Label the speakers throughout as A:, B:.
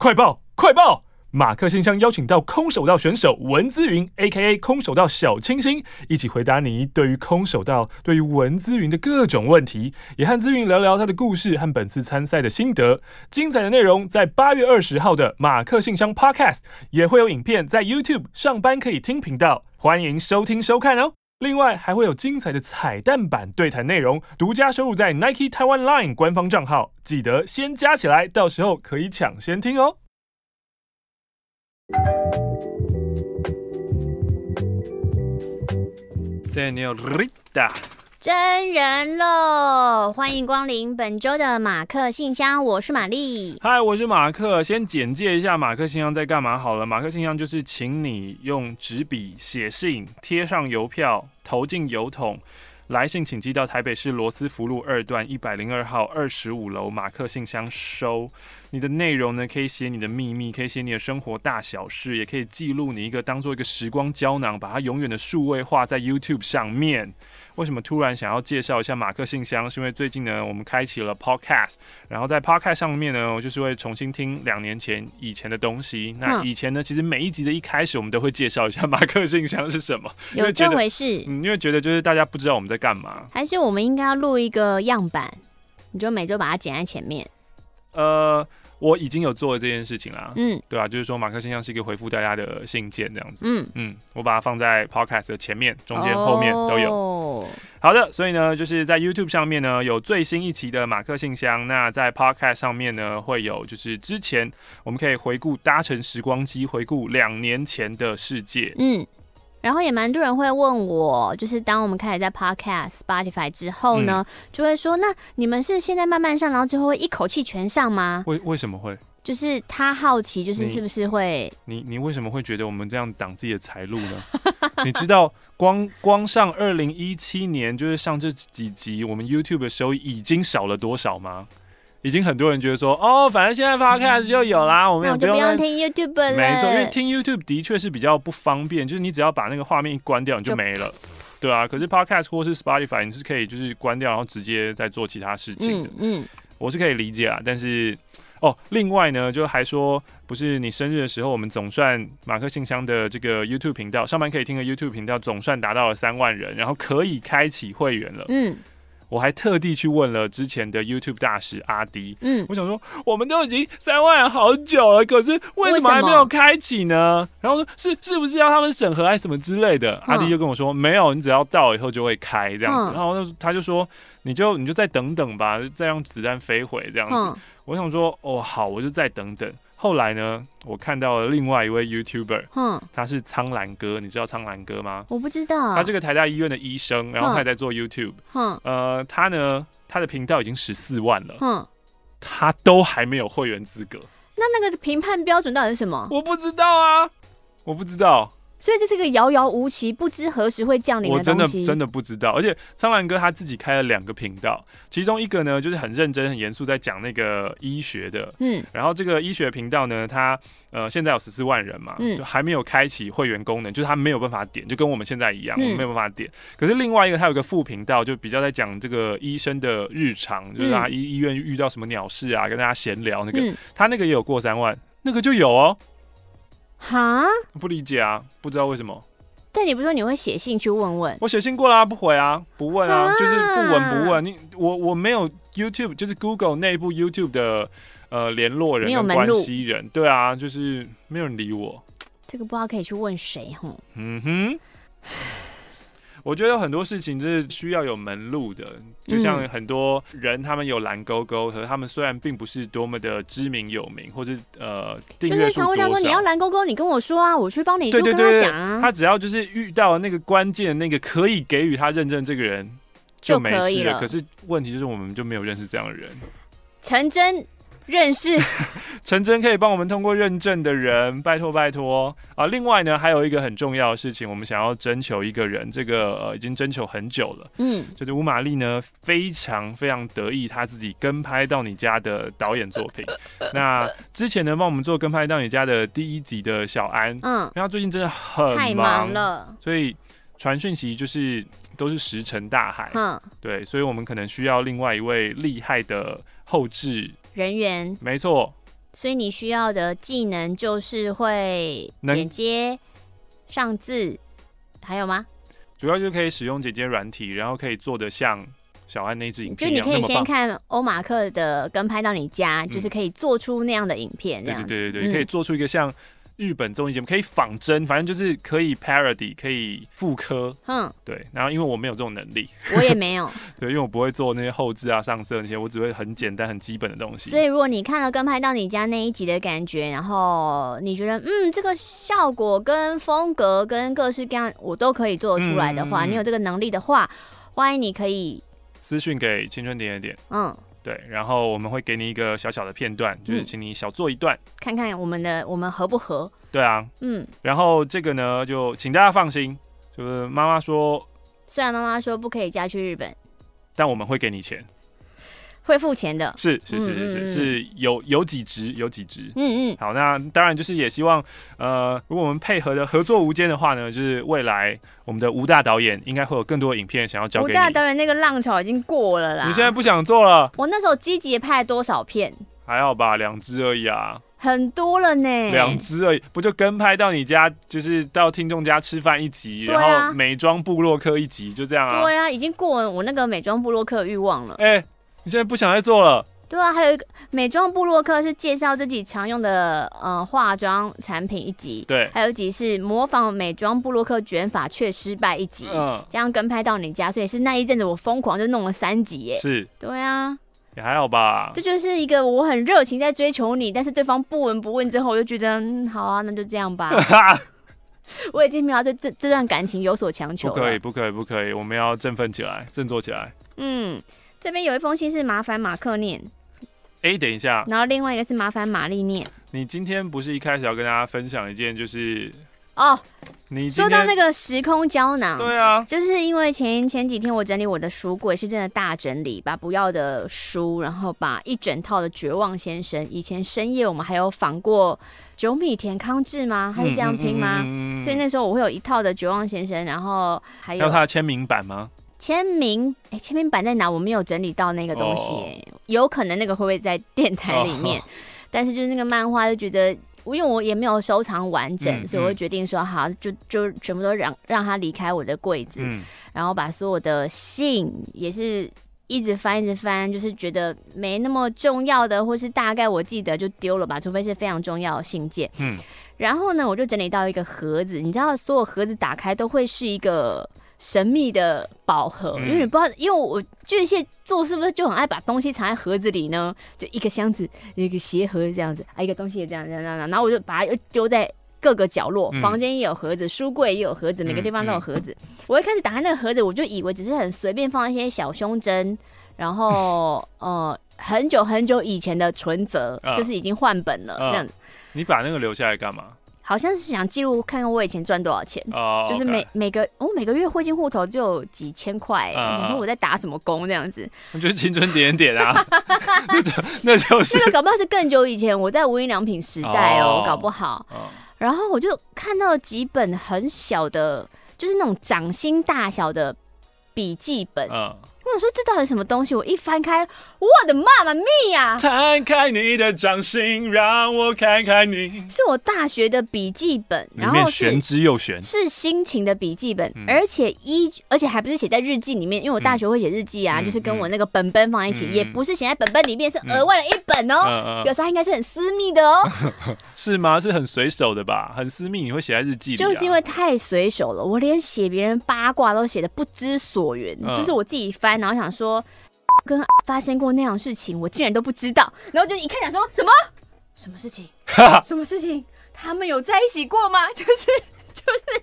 A: 快报快报！马克信箱邀请到空手道选手文姿云 （A.K.A. 空手道小清新）一起回答你对于空手道、对于文姿云的各种问题，也和姿云聊聊他的故事和本次参赛的心得。精彩的内容在八月二十号的马克信箱 Podcast 也会有影片，在 YouTube 上班可以听频道，欢迎收听收看哦。另外还会有精彩的彩蛋版对谈内容，独家收录在 Nike Taiwan Line 官方账号，记得先加起来，到时候可以抢先听哦。Senorita，
B: 真人喽！欢迎光临本周的马克信箱，我是玛丽。
A: 嗨，我是马克。先简介一下马克信箱在干嘛好了。马克信箱就是请你用纸笔写信，贴上邮票，投进邮筒。来信请寄到台北市罗斯福路二段一百零二号二十五楼马克信箱收。你的内容呢，可以写你的秘密，可以写你的生活大小事，也可以记录你一个当做一个时光胶囊，把它永远的数位化在 YouTube 上面。为什么突然想要介绍一下马克信箱？是因为最近呢，我们开启了 Podcast，然后在 Podcast 上面呢，我就是会重新听两年前以前的东西。那以前呢，其实每一集的一开始，我们都会介绍一下马克信箱是什么。
B: 有这回事？
A: 嗯，因为觉得就是大家不知道我们在干嘛，
B: 还是我们应该要录一个样板，你就每周把它剪在前面。
A: 呃。我已经有做了这件事情啦，
B: 嗯，
A: 对啊，就是说马克信箱是一个回复大家的信件这样子，
B: 嗯
A: 嗯，我把它放在 Podcast 的前面、中间、后面都有。
B: 哦。
A: 好的，所以呢，就是在 YouTube 上面呢有最新一期的马克信箱，那在 Podcast 上面呢会有就是之前我们可以回顾搭乘时光机，回顾两年前的世界，
B: 嗯。然后也蛮多人会问我，就是当我们开始在 Podcast、Spotify 之后呢，嗯、就会说，那你们是现在慢慢上，然后之后会一口气全上吗？
A: 为为什么会？
B: 就是他好奇，就是是不是会？
A: 你你，你为什么会觉得我们这样挡自己的财路呢？你知道光光上二零一七年，就是上这几集，我们 YouTube 的收益已经少了多少吗？已经很多人觉得说，哦，反正现在 Podcast 就有啦，嗯、我们也不用，
B: 听 YouTube 了。
A: 没错，因为听 YouTube 的确是比较不方便，就是你只要把那个画面一关掉，你就没了，对啊。可是 Podcast 或是 Spotify，你是可以就是关掉，然后直接再做其他事情的。
B: 嗯，嗯
A: 我是可以理解啊。但是哦，另外呢，就还说，不是你生日的时候，我们总算马克信箱的这个 YouTube 频道，上班可以听的 YouTube 频道总算达到了三万人，然后可以开启会员了。
B: 嗯。
A: 我还特地去问了之前的 YouTube 大使阿迪，
B: 嗯，
A: 我想说我们都已经三万人好久了，可是为什么还没有开启呢？然后说是是不是要他们审核还是什么之类的？嗯、阿迪就跟我说没有，你只要到以后就会开这样子。嗯、然后他就说你就你就再等等吧，再让子弹飞回这样子。嗯、我想说哦好，我就再等等。后来呢，我看到了另外一位 YouTuber，
B: 嗯，
A: 他是苍兰哥，你知道苍兰哥吗？
B: 我不知道。
A: 他这个台大医院的医生，然后他也在做 YouTube，
B: 嗯，
A: 呃，他呢，他的频道已经十四万了，
B: 嗯，
A: 他都还没有会员资格。
B: 那那个评判标准到底是什么？
A: 我不知道啊，我不知道。
B: 所以这是个遥遥无期，不知何时会降临的。
A: 我真的真的不知道，而且苍兰哥他自己开了两个频道，其中一个呢就是很认真、很严肃在讲那个医学的，
B: 嗯，
A: 然后这个医学频道呢，他呃现在有十四万人嘛，嗯，就还没有开启会员功能，就是他没有办法点，就跟我们现在一样，我们没有办法点。嗯、可是另外一个他有个副频道，就比较在讲这个医生的日常，就是他医医院遇到什么鸟事啊，跟大家闲聊那个，嗯、他那个也有过三万，那个就有哦。
B: 哈？
A: 不理解啊，不知道为什么。
B: 但你不是说你会写信去问问？
A: 我写信过啦，不回啊，不问啊，哈就是不闻不问。你我我没有 YouTube，就是 Google 内部 YouTube 的呃联络人跟关系人，对啊，就是没有人理我。
B: 这个不知道可以去问谁吼？
A: 嗯哼。我觉得有很多事情就是需要有门路的，就像很多人他们有蓝勾勾，可是他们虽然并不是多么的知名有名，或者呃订阅数多少，就是常问他说，
B: 你要蓝勾勾，你跟我说啊，我去帮你。
A: 就跟
B: 他讲啊
A: 他只要就是遇到那个关键那个可以给予他认证这个人就没事了。可，了可是问题就是我们就没有认识这样的人。
B: 陈真。认识
A: 陈真可以帮我们通过认证的人，拜托拜托啊！另外呢，还有一个很重要的事情，我们想要征求一个人，这个呃已经征求很久了，
B: 嗯，
A: 就是吴玛丽呢非常非常得意，她自己跟拍到你家的导演作品。那之前呢帮我们做跟拍到你家的第一集的小安，
B: 嗯，
A: 因为她最近真的很忙，
B: 太忙了，
A: 所以传讯息就是都是石沉大海，
B: 嗯，
A: 对，所以我们可能需要另外一位厉害的后制。
B: 人员
A: 没错，
B: 所以你需要的技能就是会剪接、上字，还有吗？
A: 主要就可以使用剪接软体，然后可以做的像小安那支影片。
B: 就你可以先看欧马克的跟拍到你家，就是可以做出那样的影片，这样、嗯、
A: 对对对对，可以做出一个像。日本综艺节目可以仿真，反正就是可以 parody，可以复刻。嗯，对。然后因为我没有这种能力，
B: 我也没有。
A: 对，因为我不会做那些后置啊、上色那些，我只会很简单、很基本的东西。
B: 所以如果你看了跟拍到你家那一集的感觉，然后你觉得嗯，这个效果跟风格跟各式各样我都可以做得出来的话，嗯、你有这个能力的话，欢迎你可以
A: 私讯给青春点点点。嗯。对，然后我们会给你一个小小的片段，就是请你小做一段，嗯、
B: 看看我们的我们合不合。
A: 对啊，嗯，然后这个呢，就请大家放心，就是妈妈说，
B: 虽然妈妈说不可以嫁去日本，
A: 但我们会给你钱。
B: 会付钱的，
A: 是是是是是，是有有几值有几值，嗯嗯，好，那当然就是也希望，呃，如果我们配合的合作无间的话呢，就是未来我们的吴大导演应该会有更多的影片想要交给你。吴大
B: 导演那个浪潮已经过了啦，
A: 你现在不想做了？
B: 我那时候积极拍了多少片？
A: 还好吧，两支而已啊，
B: 很多了呢，
A: 两支而已，不就跟拍到你家，就是到听众家吃饭一集，啊、然后美妆部落客一集，就这样啊？
B: 对啊，已经过了我那个美妆部落客的欲望了，
A: 哎、欸。你现在不想再做了？
B: 对啊，还有一个美妆部落客是介绍自己常用的呃化妆产品一集，
A: 对，
B: 还有一集是模仿美妆部落客卷发却失败一集，嗯，这样跟拍到你家，所以是那一阵子我疯狂就弄了三集耶，
A: 是，
B: 对啊，
A: 也还好吧，
B: 这就是一个我很热情在追求你，但是对方不闻不问之后，我就觉得嗯好啊，那就这样吧，我已经没有对这这段感情有所强求了，
A: 不可以，不可以，不可以，我们要振奋起来，振作起来，
B: 嗯。这边有一封信是麻烦马克念，
A: 哎，等一下，
B: 然后另外一个是麻烦玛丽念。
A: 你今天不是一开始要跟大家分享一件，就是
B: 哦，你说到那个时空胶囊，
A: 对啊，
B: 就是因为前前几天我整理我的书柜，是真的大整理，把不要的书，然后把一整套的《绝望先生》，以前深夜我们还有访过九米田康治吗？还是这样拼吗？嗯嗯嗯、所以那时候我会有一套的《绝望先生》，然后还有，
A: 还有他的签名版吗？
B: 签名哎，签名板在哪？我没有整理到那个东西，欸，oh. 有可能那个会不会在电台里面？Oh. 但是就是那个漫画，就觉得因为我也没有收藏完整，嗯、所以我决定说好，就就全部都让让他离开我的柜子，嗯、然后把所有的信也是一直翻一直翻，就是觉得没那么重要的，或是大概我记得就丢了吧，除非是非常重要的信件。嗯，然后呢，我就整理到一个盒子，你知道，所有盒子打开都会是一个。神秘的宝盒，因为你不知道，因为我巨蟹座是不是就很爱把东西藏在盒子里呢？就一个箱子，一个鞋盒这样子，啊，一个东西也这样这样这样，然后我就把它又丢在各个角落，房间也有盒子，书柜也有盒子，每个地方都有盒子。我一开始打开那个盒子，我就以为只是很随便放一些小胸针，然后 呃很久很久以前的存折，就是已经换本了这样子。
A: 你把那个留下来干嘛？
B: 好像是想记录看看我以前赚多少钱，oh. 就是每每个我、哦、每个月汇进户头就有几千块，你、uh, 说我在打什么工这样子？
A: 我觉得青春点点啊，那就那就是
B: 这个搞不好是更久以前我在无印良品时代哦，oh, 搞不好。Oh. 然后我就看到几本很小的，就是那种掌心大小的笔记本。Uh. 我说这到底什么东西？我一翻开，我的妈妈咪呀！
A: 摊开你的掌心，让我看看你。
B: 是我大学的笔记本，
A: 然后玄之又玄，
B: 是心情的笔记本，而且一而且还不是写在日记里面，因为我大学会写日记啊，就是跟我那个本本放在一起，也不是写在本本里面，是额外的一本哦。有时候应该是很私密的哦。
A: 是吗？是很随手的吧？很私密，你会写在日记里？
B: 就是因为太随手了，我连写别人八卦都写的不知所云，就是我自己翻。然后想说，跟发生过那样的事情，我竟然都不知道。然后就一看，想说什么什么事情？什么事情？他们有在一起过吗？就是就是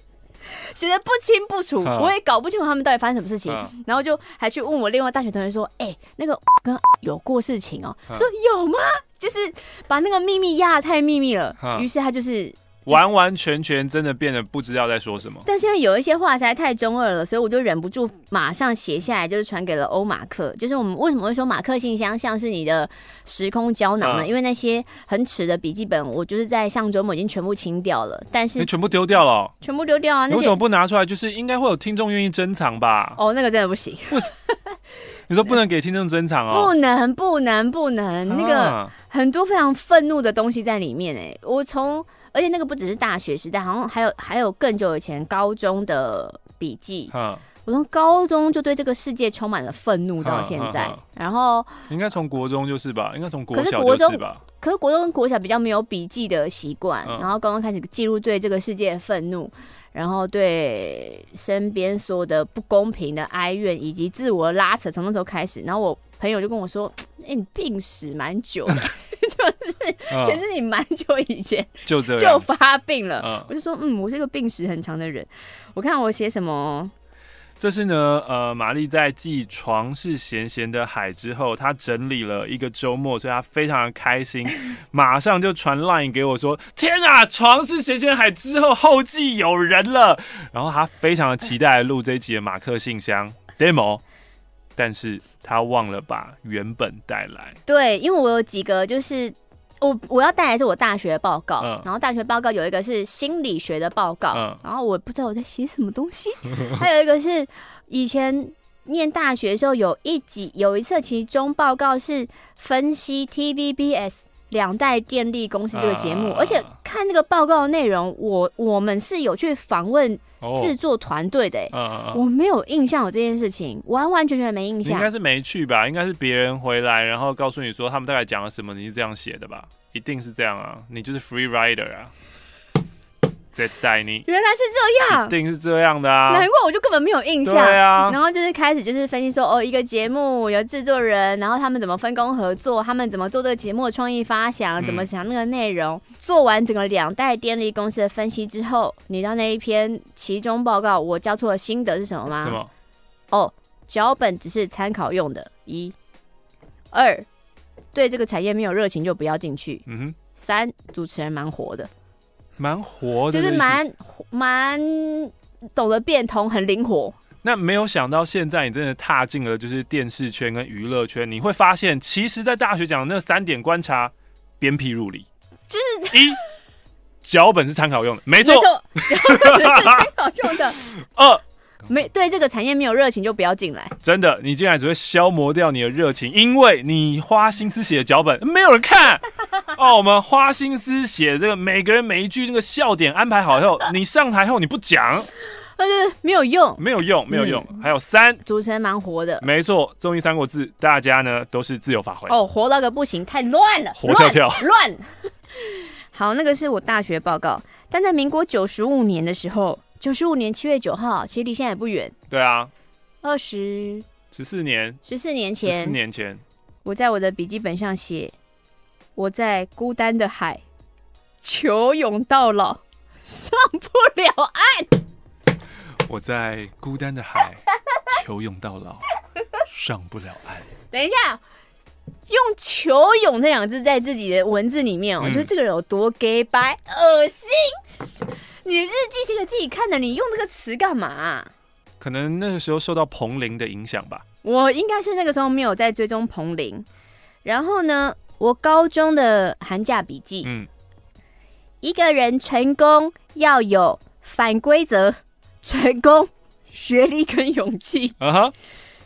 B: 写的不清不楚，我也搞不清楚他们到底发生什么事情。然后就还去问我另外大学同学说：“哎、欸，那个跟有过事情哦、喔？”说有吗？就是把那个秘密压得太秘密了。于是他就是。
A: 完完全全真的变得不知道在说什么，
B: 但是因为有一些话实在太中二了，所以我就忍不住马上写下来，就是传给了欧马克。就是我们为什么会说马克信箱像是你的时空胶囊呢？嗯、因为那些很耻的笔记本，我就是在上周末已经全部清掉了。但是
A: 你全部丢掉了？
B: 全部丢掉啊！那
A: 为什么不拿出来？就是应该会有听众愿意珍藏吧？
B: 哦，那个真的不行。
A: 你说不能给听众珍藏哦？
B: 不能，不能，不能，那个很多非常愤怒的东西在里面哎。我从，而且那个不只是大学时代，好像还有还有更久以前高中的笔记。我从高中就对这个世界充满了愤怒到现在，然后
A: 应该从国中就是吧？应该从国小就是吧？
B: 可是国中跟国小比较没有笔记的习惯，然后刚刚开始记录对这个世界的愤怒。然后对身边所有的不公平的哀怨以及自我拉扯，从那时候开始，然后我朋友就跟我说：“哎、欸，你病史蛮久的，就是其实你蛮久以前就就发病了。嗯”我就说：“嗯，我是个病史很长的人。”我看我写什么。
A: 这是呢，呃，玛丽在继《床是咸咸的海》之后，她整理了一个周末，所以她非常的开心，马上就传 line 给我说：“天啊，《床是咸咸的海》之后后继有人了。”然后她非常的期待录这一集的马克信箱 demo，但是他忘了把原本带来。
B: 对，因为我有几个就是。我我要带来是我大学的报告，嗯、然后大学报告有一个是心理学的报告，嗯、然后我不知道我在写什么东西，还有一个是以前念大学的时候有一集有一次其中报告是分析 TVBS 两代电力公司这个节目，啊、而且看那个报告的内容，我我们是有去访问。制作团队的、欸，嗯嗯嗯，我没有印象有这件事情，完完全全没印象。
A: 应该是没去吧？应该是别人回来，然后告诉你说他们大概讲了什么，你是这样写的吧？一定是这样啊，你就是 free rider 啊。在带你，
B: 原来是这样，
A: 一定是这样的啊！
B: 难怪我就根本没有印象。对啊，然后就是开始就是分析说，哦，一个节目有制作人，然后他们怎么分工合作，他们怎么做这个节目的创意发想，怎么想那个内容。嗯、做完整个两代电力公司的分析之后，你知道那一篇其中报告我交出的心得是什么吗？什么？哦，脚本只是参考用的。一、二，对这个产业没有热情就不要进去。嗯哼。三，主持人蛮活的。
A: 蛮活的，
B: 就是蛮蛮懂得变通，很灵活。
A: 那没有想到，现在你真的踏进了就是电视圈跟娱乐圈，你会发现，其实，在大学讲的那三点观察，鞭辟入里。就是一，脚本是参考用的，没错，脚本是参考用的。
B: 二。没对这个产业没有热情就不要进来。
A: 真的，你进来只会消磨掉你的热情，因为你花心思写的脚本没有人看。哦，我们花心思写这个，每个人每一句那个笑点安排好以后，你上台后你不讲，
B: 那 就没有用，
A: 没有用，没有用。嗯、还有三，
B: 主持人蛮活的，
A: 没错，综艺三国志，大家呢都是自由发挥。
B: 哦，活到个不行，太乱了，
A: 活跳跳，
B: 乱。好，那个是我大学报告，但在民国九十五年的时候。九十五年七月九号，其实离现在也不远。
A: 对啊，
B: 二十
A: 十四年，
B: 十四年前，
A: 十四年前，
B: 我在我的笔记本上写：我在孤单的海求泳到老，上不了岸。
A: 我在孤单的海求泳到老，上不了岸。
B: 等一下，用“求泳”这两个字在自己的文字里面，我觉得这个人有多 gay 白，恶心。你日记写给自己看的，你用这个词干嘛啊？
A: 可能那个时候受到彭玲的影响吧。
B: 我应该是那个时候没有在追踪彭玲。然后呢，我高中的寒假笔记，嗯，一个人成功要有反规则、成功、学历跟勇气。啊哈，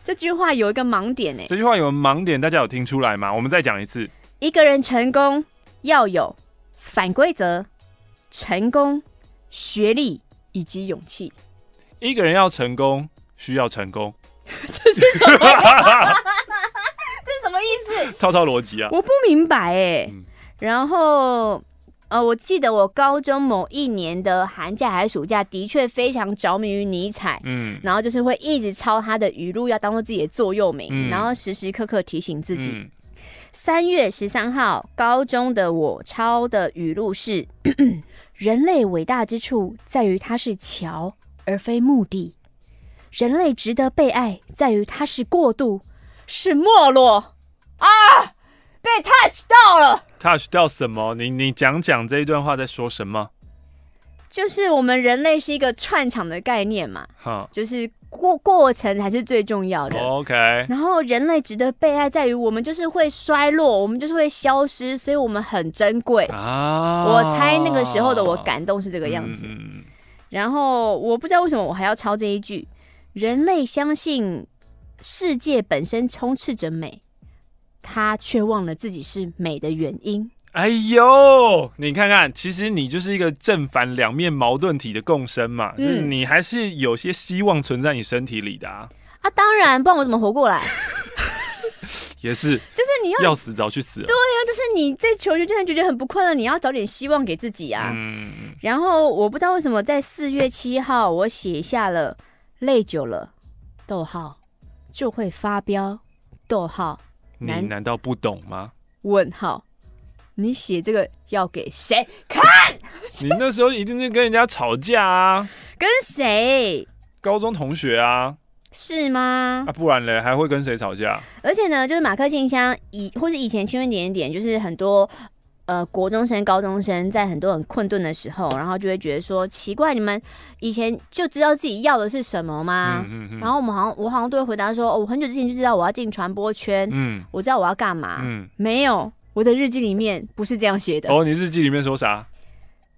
B: 这句话有一个盲点呢。
A: 这句话有盲点，大家有听出来吗？我们再讲一次。
B: 一个人成功要有反规则、成功。学历以及勇气，
A: 一个人要成功需要成功，
B: 这是什么？这是什么意思？
A: 套套逻辑啊！
B: 我不明白哎。嗯、然后呃，我记得我高中某一年的寒假还是暑假，的确非常着迷于尼采。嗯，然后就是会一直抄他的语录，要当做自己的座右铭，嗯、然后时时刻刻提醒自己。三、嗯、月十三号，高中的我抄的语录是。人类伟大之处在于它是桥而非目的，人类值得被爱在于它是过渡，是没落啊！被 touch 到了
A: ，touch 到什么？你你讲讲这一段话在说什么？
B: 就是我们人类是一个串场的概念嘛，哈，就是过过程才是最重要的。
A: OK，
B: 然后人类值得被爱在于我们就是会衰落，我们就是会消失，所以我们很珍贵啊。我猜那个时候的我感动是这个样子。嗯，然后我不知道为什么我还要抄这一句：人类相信世界本身充斥着美，他却忘了自己是美的原因。
A: 哎呦，你看看，其实你就是一个正反两面矛盾体的共生嘛，嗯、就是你还是有些希望存在你身体里的啊。
B: 啊，当然，不然我怎么活过来？
A: 也是，
B: 就是你要
A: 要死早去死。
B: 对呀、啊，就是你在求学阶段觉得很不快乐，你要找点希望给自己啊。嗯。然后我不知道为什么在四月七号，我写下了“累久了，逗号就会发飙，逗号”。
A: 你难道不懂吗？
B: 问号，你写这个要给谁看？
A: 你那时候一定是跟人家吵架啊？
B: 跟谁？
A: 高中同学啊。
B: 是吗？
A: 啊，不然嘞，还会跟谁吵架？
B: 而且呢，就是马克信箱以或是以前青春点点点，就是很多呃国中生、高中生在很多很困顿的时候，然后就会觉得说奇怪，你们以前就知道自己要的是什么吗？嗯嗯嗯。然后我们好像我好像都会回答说，哦，我很久之前就知道我要进传播圈，嗯，我知道我要干嘛，嗯，没有，我的日记里面不是这样写的。
A: 哦，你日记里面说啥？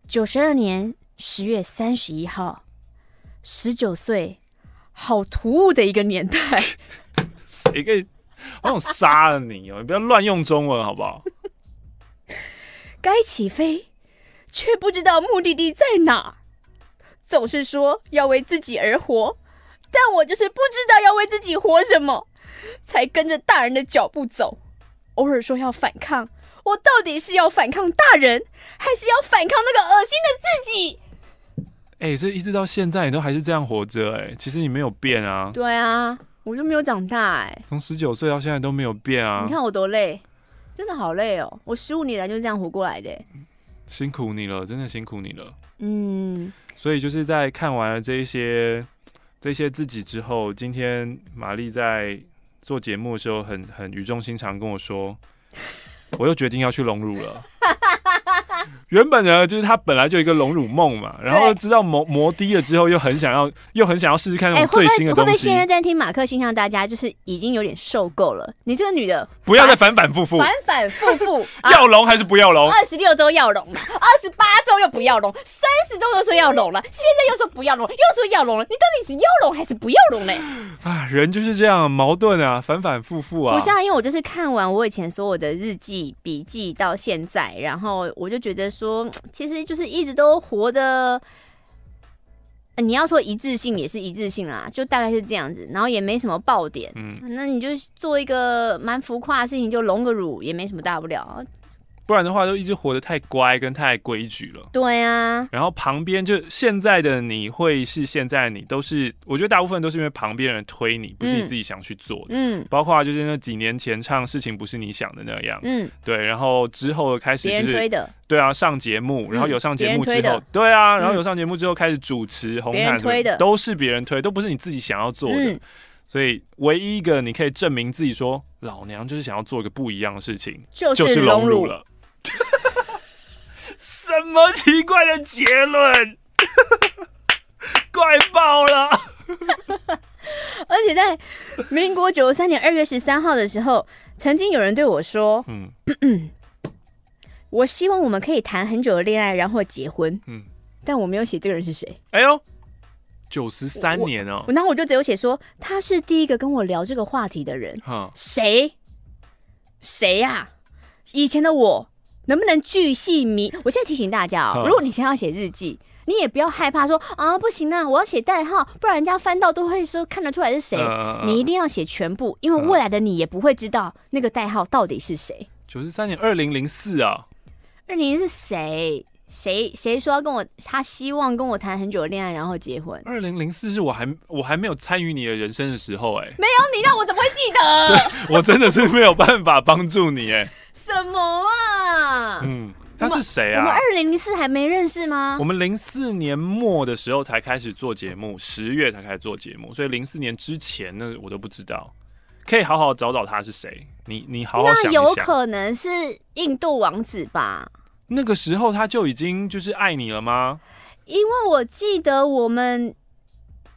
B: 九十二年十月三十一号，十九岁。好突兀的一个年代，
A: 谁可以？我想杀了你哦！你不要乱用中文好不好？
B: 该起飞，却不知道目的地在哪。总是说要为自己而活，但我就是不知道要为自己活什么，才跟着大人的脚步走。偶尔说要反抗，我到底是要反抗大人，还是要反抗那个恶心的自己？
A: 哎、欸，这一直到现在你都还是这样活着哎，其实你没有变啊。
B: 对啊，我就没有长大哎。
A: 从十九岁到现在都没有变啊。
B: 你看我多累，真的好累哦。我十五年来就是这样活过来的。
A: 辛苦你了，真的辛苦你了。
B: 嗯。
A: 所以就是在看完了这一些这些自己之后，今天玛丽在做节目的时候很很语重心长跟我说，我又决定要去隆乳了。原本呢，就是他本来就一个隆乳梦嘛，然后知道磨磨低了之后，又很想要，又很想要试试看那种最新的东西。欸、会不会，现在在
B: 听马克信箱，大家就是已经有点受够了？你这个女的，
A: 不要再反反复复，
B: 反反复复，
A: 要隆还是不要隆？
B: 二十六周要隆了，二十八周又不要隆，三十周又说要隆了，现在又说不要隆，又说要隆了，你到底是要隆还是不要隆呢？
A: 啊，人就是这样矛盾啊，反反复复啊。
B: 不像，因为我就是看完我以前所有的日记笔记到现在，然后我就觉得说。说 其实就是一直都活的，你要说一致性也是一致性啦，就大概是这样子，然后也没什么爆点，嗯，那你就做一个蛮浮夸的事情，就隆个乳也没什么大不了。
A: 不然的话，就一直活得太乖跟太规矩了。
B: 对啊，
A: 然后旁边就现在的你会是现在的你，都是我觉得大部分都是因为旁边人推你，不是你自己想去做的。嗯，包括就是那几年前唱事情不是你想的那样。嗯，对。然后之后开始就是
B: 推的，
A: 对啊，上节目，然后有上节目之后，对啊，然后有上节目之后开始主持红毯，推的都是别人推，都不是你自己想要做的。所以唯一一个你可以证明自己说老娘就是想要做一个不一样的事情，就是荣辱了。什么奇怪的结论？怪爆了！
B: 而且在民国九十三年二月十三号的时候，曾经有人对我说：“嗯，我希望我们可以谈很久的恋爱，然后结婚。”嗯，但我没有写这个人是谁。
A: 哎呦，九十三年哦！
B: 然后我就只有写说他是第一个跟我聊这个话题的人。哈，谁？谁呀？以前的我。能不能巨细迷？我现在提醒大家哦，如果你现在要写日记，你也不要害怕说啊，不行啊，我要写代号，不然人家翻到都会说看得出来是谁。你一定要写全部，因为未来的你也不会知道那个代号到底是谁。
A: 九十三年，二零零四啊，
B: 二零零四是谁？谁谁说要跟我？他希望跟我谈很久的恋爱，然后结婚。
A: 二零零四是我还我还没有参与你的人生的时候，哎，
B: 没有你，那我怎么会记得？
A: 我真的是没有办法帮助你，哎。
B: 什么啊？
A: 嗯，他是谁啊？
B: 我们二零零四还没认识吗？
A: 我们零四年末的时候才开始做节目，十月才开始做节目，所以零四年之前呢，我都不知道。可以好好找找他是谁？你你好好想一想。
B: 那有可能是印度王子吧？
A: 那个时候他就已经就是爱你了吗？
B: 因为我记得我们。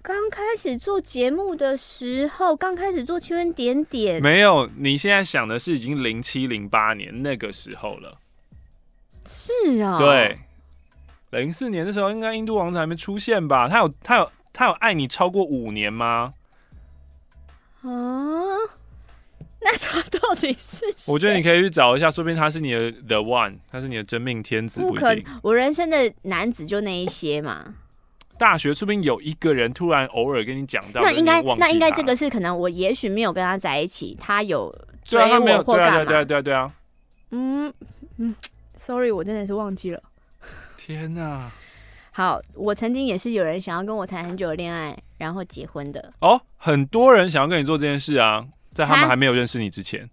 B: 刚开始做节目的时候，刚开始做青春点点，
A: 没有。你现在想的是已经零七零八年那个时候了。
B: 是啊，
A: 对，零四年的时候，应该印度王子还没出现吧？他有他有他有爱你超过五年吗？
B: 啊，那他到底是？
A: 我觉得你可以去找一下，说不定他是你的 the one，他是你的真命天子。不可，
B: 我人生的男子就那一些嘛。
A: 大学说不定有一个人突然偶尔跟你讲到，
B: 那应该那应该这个是可能我也许没有跟他在一起，他有追我或干嘛？
A: 对啊，对啊，对啊，对啊。
B: 嗯嗯，sorry，我真的是忘记了。
A: 天哪！
B: 好，我曾经也是有人想要跟我谈很久的恋爱，然后结婚的。
A: 哦，很多人想要跟你做这件事啊，在他们还没有认识你之前。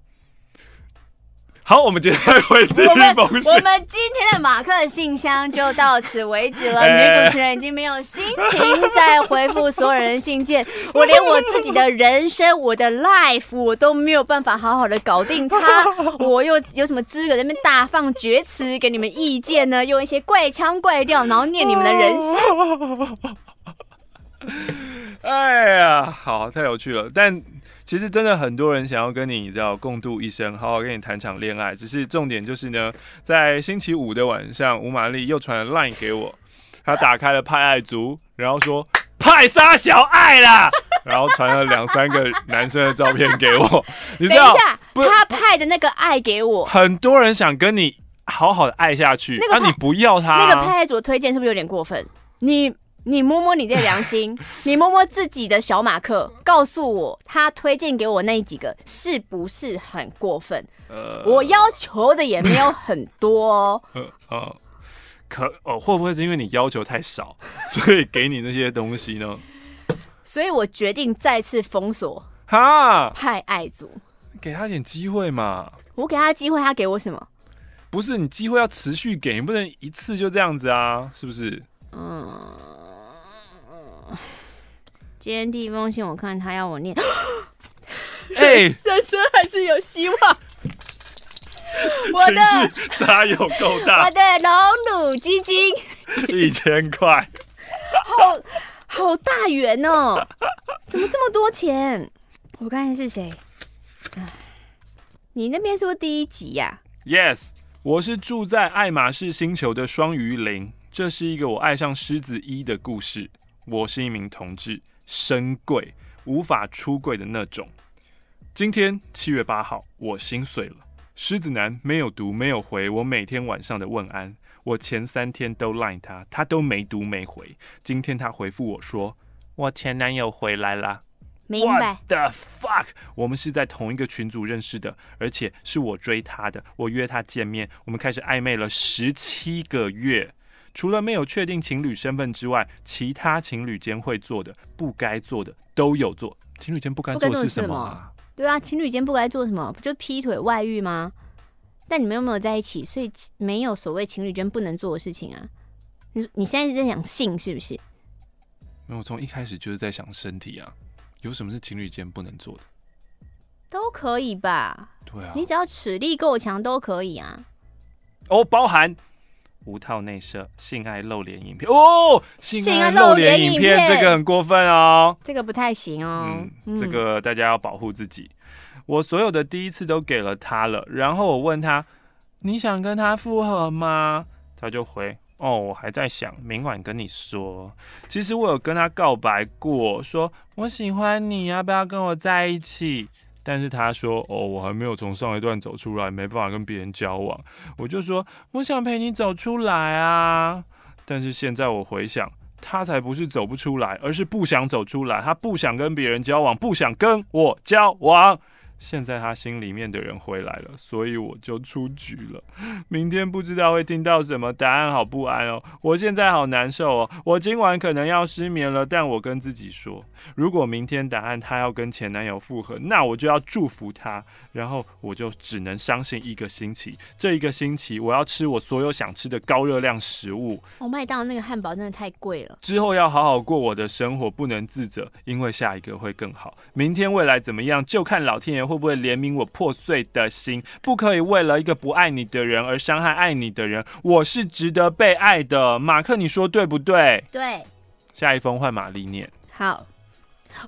A: 好，我们接下来回第一封信。
B: 我们今天的马克信箱就到此为止了。女主持人已经没有心情再回复所有人信件，我连我自己的人生，我的 life，我都没有办法好好的搞定它。我又有什么资格在那边大放厥词给你们意见呢？用一些怪腔怪调，然后念你们的人生。
A: 哎呀，好，太有趣了，但。其实真的很多人想要跟你，你知道，共度一生，好好跟你谈场恋爱。只是重点就是呢，在星期五的晚上，吴玛丽又传了 line 给我，她打开了派爱族，然后说派杀小爱啦，然后传了两三个男生的照片给我。你知道，
B: 他派的那个爱给我，
A: 很多人想跟你好好的爱下去，那、啊、你不要他、啊。
B: 那个派爱族的推荐是不是有点过分？你。你摸摸你的良心，你摸摸自己的小马克，告诉我他推荐给我那几个是不是很过分？呃，我要求的也没有很多哦。
A: 呃，可哦，会不会是因为你要求太少，所以给你那些东西呢？
B: 所以我决定再次封锁哈派爱族，
A: 给他点机会嘛。
B: 我给他机会，他给我什么？
A: 不是你机会要持续给，你不能一次就这样子啊，是不是？嗯。
B: 今天第一封信，我看他要我念。
A: 哎、欸，
B: 人生还是有希望。
A: 我的差有够大。
B: 我的荣辱基金
A: 一千块，
B: 好好大元哦！怎么这么多钱？我看看是谁。你那边是不是第一集呀、
A: 啊？Yes，我是住在爱马仕星球的双鱼零。这是一个我爱上狮子一的故事。我是一名同志。深柜无法出柜的那种。今天七月八号，我心碎了。狮子男没有读，没有回我每天晚上的问安。我前三天都赖他，他都没读没回。今天他回复我说，我前男友回来了。
B: 明白。
A: What the fuck？我们是在同一个群组认识的，而且是我追他的，我约他见面，我们开始暧昧了十七个月。除了没有确定情侣身份之外，其他情侣间会做的、不该做的都有做。情侣间不该做的是什么啊？
B: 对啊，情侣间不该做什么？不就劈腿、外遇吗？但你们又没有在一起，所以没有所谓情侣间不能做的事情啊。你你现在是在想性是不是？
A: 没有，从一开始就是在想身体啊。有什么是情侣间不能做的？
B: 都可以吧？
A: 对啊，
B: 你只要齿力够强都可以啊。
A: 哦，包含。无套内射、性爱露脸影片哦，性爱露脸影片这个很过分哦，
B: 这个不太行哦。
A: 嗯，这个大家要保护自己。我所有的第一次都给了他了，然后我问他，你想跟他复合吗？他就回，哦，我还在想，明晚跟你说。其实我有跟他告白过，说我喜欢你，要不要跟我在一起？但是他说：“哦，我还没有从上一段走出来，没办法跟别人交往。”我就说：“我想陪你走出来啊！”但是现在我回想，他才不是走不出来，而是不想走出来。他不想跟别人交往，不想跟我交往。现在他心里面的人回来了，所以我就出局了。明天不知道会听到什么答案，好不安哦！我现在好难受哦，我今晚可能要失眠了。但我跟自己说，如果明天答案他要跟前男友复合，那我就要祝福他。然后我就只能相信一个星期，这一个星期我要吃我所有想吃的高热量食物。
B: 我麦当劳那个汉堡真的太贵了。
A: 之后要好好过我的生活，不能自责，因为下一个会更好。明天未来怎么样，就看老天爷会。不会怜悯我破碎的心？不可以为了一个不爱你的人而伤害爱你的人。我是值得被爱的，马克，你说对不对？
B: 对。
A: 下一封换玛丽念。
B: 好。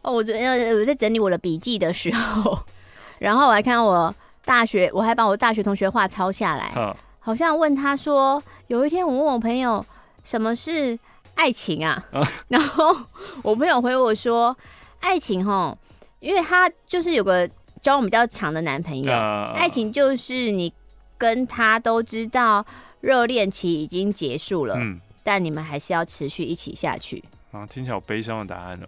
B: 哦，我昨天我在整理我的笔记的时候，然后我还看到我大学，我还把我大学同学话抄下来。嗯。好像问他说，有一天我问我朋友什么是爱情啊？嗯。然后我朋友回我说，爱情哈。因为他就是有个交往比较长的男朋友，呃、爱情就是你跟他都知道热恋期已经结束了，嗯，但你们还是要持续一起下去。
A: 啊，听起来好悲伤的答案哦。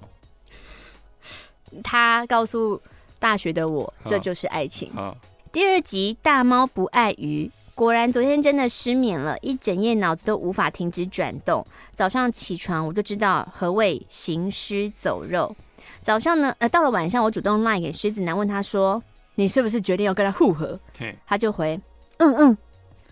B: 他告诉大学的我，这就是爱情。啊啊、第二集大猫不爱鱼。果然，昨天真的失眠了，一整夜脑子都无法停止转动。早上起床，我就知道何谓行尸走肉。早上呢，呃，到了晚上，我主动赖给狮子男，问他说：“你是不是决定要跟他复合？”他就回：“嗯嗯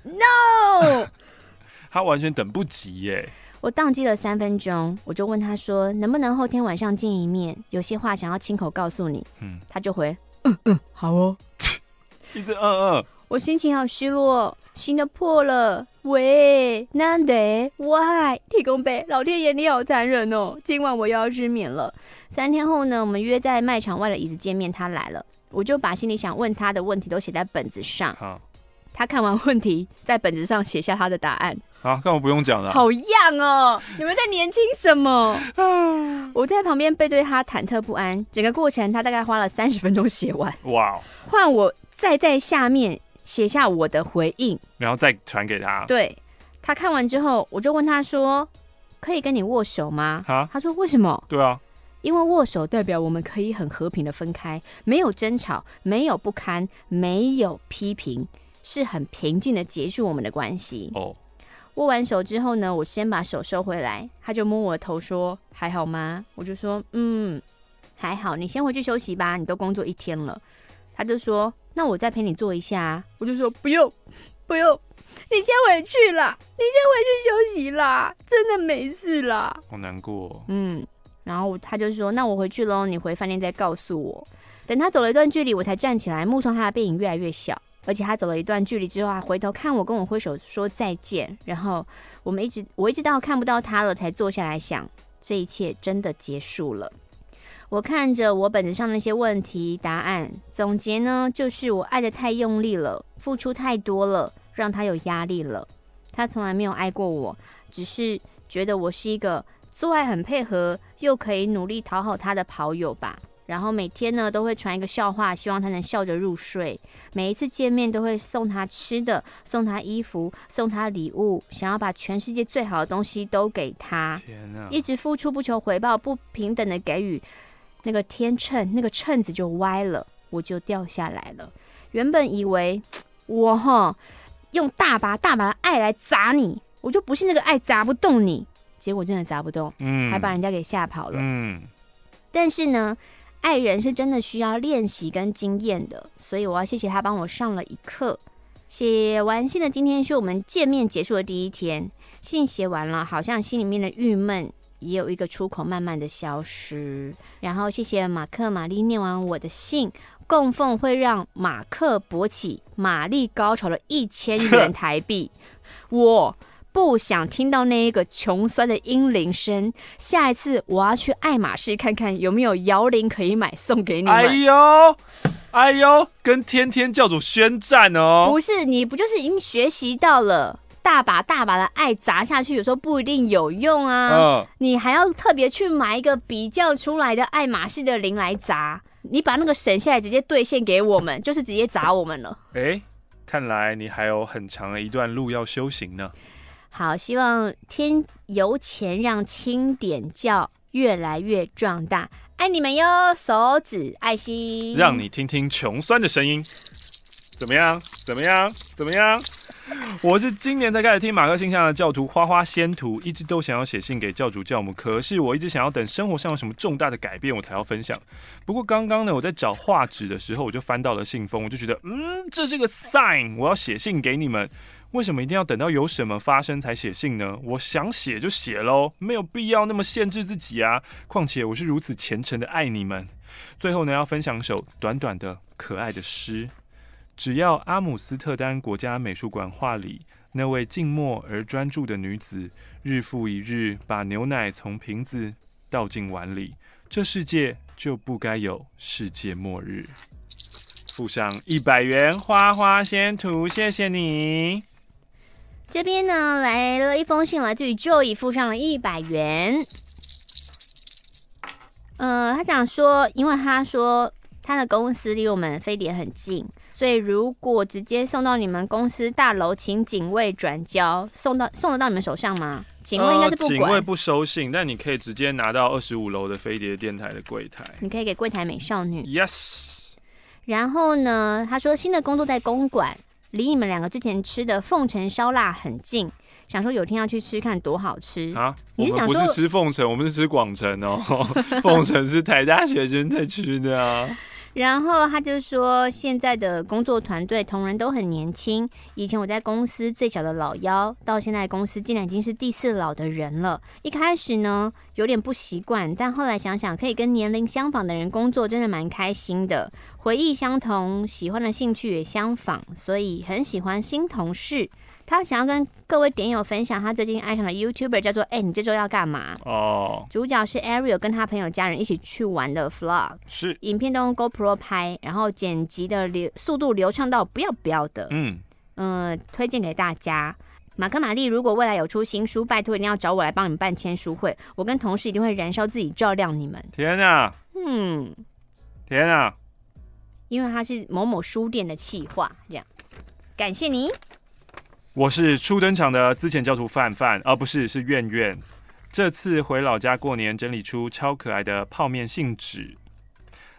B: ，no。”
A: 他完全等不及耶。
B: 我宕机了三分钟，我就问他说：“能不能后天晚上见一面？有些话想要亲口告诉你。”嗯，他就回：“嗯嗯，好哦。”
A: 一直嗯嗯。
B: 我心情好失落，心都破了。喂，难得，Why？提供杯，老天爷你好残忍哦！今晚我又要失眠了。三天后呢，我们约在卖场外的椅子见面，他来了，我就把心里想问他的问题都写在本子上。好，他看完问题，在本子上写下他的答案。
A: 好，干嘛不用讲了。
B: 好样哦！你们在年轻什么？我在旁边背对他忐忑不安，整个过程他大概花了三十分钟写完。哇！换我再在下面。写下我的回应，
A: 然后再传给他。
B: 对，他看完之后，我就问他说：“可以跟你握手吗？”哈他说：“为什么？”
A: 对啊，
B: 因为握手代表我们可以很和平的分开，没有争吵，没有不堪，没有批评，是很平静的结束我们的关系。哦，握完手之后呢，我先把手收回来，他就摸我的头说：“还好吗？”我就说：“嗯，还好。你先回去休息吧，你都工作一天了。”他就说。那我再陪你坐一下，我就说不用，不用，你先回去啦，你先回去休息啦，真的没事啦。
A: 好难过。
B: 嗯，然后他就说，那我回去喽，你回饭店再告诉我。等他走了一段距离，我才站起来，目送他的背影越来越小，而且他走了一段距离之后，还回头看我，跟我挥手说再见。然后我们一直，我一直到看不到他了，才坐下来想，这一切真的结束了。我看着我本子上那些问题答案，总结呢，就是我爱的太用力了，付出太多了，让他有压力了。他从来没有爱过我，只是觉得我是一个做爱很配合，又可以努力讨好他的跑友吧。然后每天呢，都会传一个笑话，希望他能笑着入睡。每一次见面都会送他吃的，送他衣服，送他礼物，想要把全世界最好的东西都给他。天哪！一直付出不求回报，不平等的给予。那个天秤，那个秤子就歪了，我就掉下来了。原本以为我哈用大把大把的爱来砸你，我就不信那个爱砸不动你。结果真的砸不动，嗯，还把人家给吓跑了，嗯。但是呢，爱人是真的需要练习跟经验的，所以我要谢谢他帮我上了一课。写完信的今天是我们见面结束的第一天，信写完了，好像心里面的郁闷。也有一个出口，慢慢的消失。然后谢谢马克、玛丽念完我的信，供奉会让马克勃起、玛丽高潮的一千元台币。我不想听到那一个穷酸的阴铃声。下一次我要去爱马仕看看有没有摇铃可以买，送给你们。
A: 哎呦，哎呦，跟天天教主宣战哦！
B: 不是，你不就是已经学习到了？大把大把的爱砸下去，有时候不一定有用啊。哦、你还要特别去买一个比较出来的爱马仕的零来砸，你把那个省下来直接兑现给我们，就是直接砸我们了。
A: 哎、欸，看来你还有很长的一段路要修行呢。
B: 好，希望天由钱让轻点教越来越壮大，爱你们哟，手指爱心，
A: 让你听听穷酸的声音。怎么样？怎么样？怎么样？我是今年才开始听马克信箱的教徒花花仙徒，一直都想要写信给教主教母，可是我一直想要等生活上有什么重大的改变，我才要分享。不过刚刚呢，我在找画纸的时候，我就翻到了信封，我就觉得，嗯，这是个 sign，我要写信给你们。为什么一定要等到有什么发生才写信呢？我想写就写喽，没有必要那么限制自己啊。况且我是如此虔诚的爱你们。最后呢，要分享一首短短的可爱的诗。只要阿姆斯特丹国家美术馆画里那位静默而专注的女子，日复一日把牛奶从瓶子倒进碗里，这世界就不该有世界末日。附上一百元花花仙图，谢谢你。
B: 这边呢，来了一封信，来自于 Joy，附上了一百元。呃，他讲说，因为他说他的公司离我们飞碟很近，所以如果直接送到你们公司大楼，请警卫转交，送到送得到你们手上吗？警卫应该是不管，
A: 呃、警卫不收信，但你可以直接拿到二十五楼的飞碟电台的柜台，
B: 你可以给柜台美少女。
A: Yes。
B: 然后呢，他说新的工作在公馆，离你们两个之前吃的凤城烧腊很近。想说有天要去吃看多好吃
A: 啊！
B: 你是想说
A: 不是吃凤城，我们是吃广城哦。凤城是台大学生在吃的啊。
B: 然后他就说，现在的工作团队同仁都很年轻。以前我在公司最小的老幺，到现在公司竟然已经是第四老的人了。一开始呢，有点不习惯，但后来想想，可以跟年龄相仿的人工作，真的蛮开心的。回忆相同，喜欢的兴趣也相仿，所以很喜欢新同事。他想要跟各位点友分享他最近爱上的 YouTuber，叫做“哎、欸，你这周要干嘛？”哦，主角是 Ariel 跟他朋友家人一起去玩的 Vlog，
A: 是。
B: 影片都用 GoPro 拍，然后剪辑的流速度流畅到不要不要的，嗯。嗯、呃，推荐给大家。马克玛丽如果未来有出新书，拜托一定要找我来帮你们办签书会，我跟同事一定会燃烧自己照亮你们。
A: 天啊，嗯，天啊，
B: 因为他是某某书店的企划，这样，感谢你。
A: 我是初登场的资浅教徒范范，而、不是是苑苑。这次回老家过年，整理出超可爱的泡面信纸。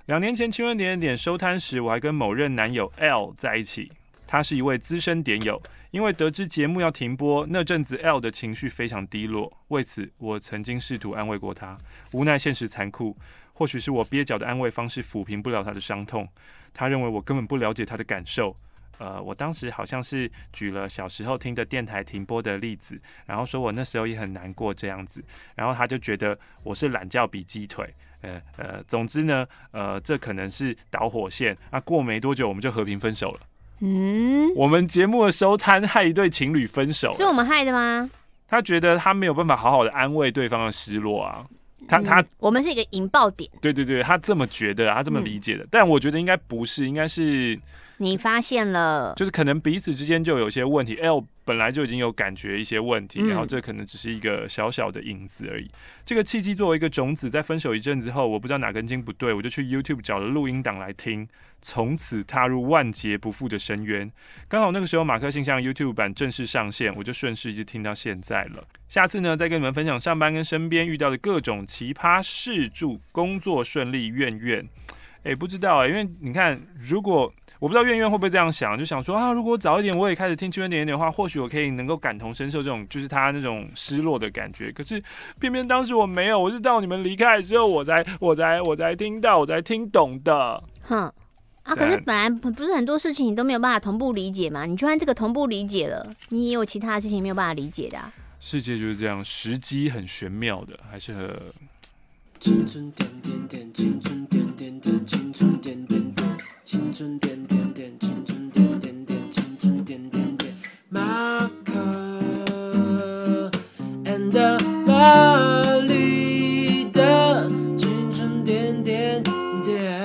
A: 两年前，青春点点点收摊时，我还跟某任男友 L 在一起。他是一位资深点友，因为得知节目要停播，那阵子 L 的情绪非常低落。为此，我曾经试图安慰过他，无奈现实残酷。或许是我蹩脚的安慰方式抚平不了他的伤痛。他认为我根本不了解他的感受。呃，我当时好像是举了小时候听的电台停播的例子，然后说我那时候也很难过这样子，然后他就觉得我是懒觉比鸡腿，呃呃，总之呢，呃，这可能是导火线。那、啊、过没多久我们就和平分手了。嗯，我们节目的收摊害一对情侣分手，
B: 是我们害的吗？
A: 他觉得他没有办法好好的安慰对方的失落啊。他他、嗯，
B: 我们是一个引爆点。
A: 对对对，他这么觉得，他这么理解的，嗯、但我觉得应该不是，应该是。
B: 你发现了，
A: 就是可能彼此之间就有些问题。L 本来就已经有感觉一些问题，
B: 嗯、
A: 然后这可能只是一个小小的影子而已。这个契机作为一个种子，在分手一阵子后，我不知道哪根筋不对，我就去 YouTube 找了录音档来听，从此踏入万劫不复的深渊。刚好那个时候马克信箱 YouTube 版正式上线，我就顺势一直听到现在了。下次呢，再跟你们分享上班跟身边遇到的各种奇葩事，祝工作顺利，愿愿。哎，不知道哎、欸，因为你看，如果我不知道院院会不会这样想，就想说啊，如果早一点我也开始听青春点点的话，或许我可以能够感同身受这种就是他那种失落的感觉。可是偏偏当时我没有，我是到你们离开之后，我才我才我才听到，我才听懂的。哼
B: 啊，可是本来不是很多事情你都没有办法同步理解嘛？你就算这个同步理解了，你也有其他的事情没有办法理解的、啊。
A: 世界就是这样，时机很玄妙的，还是很。
C: 青春点点点，青春点点点，点点点，青春点点点，黎的青春点点点。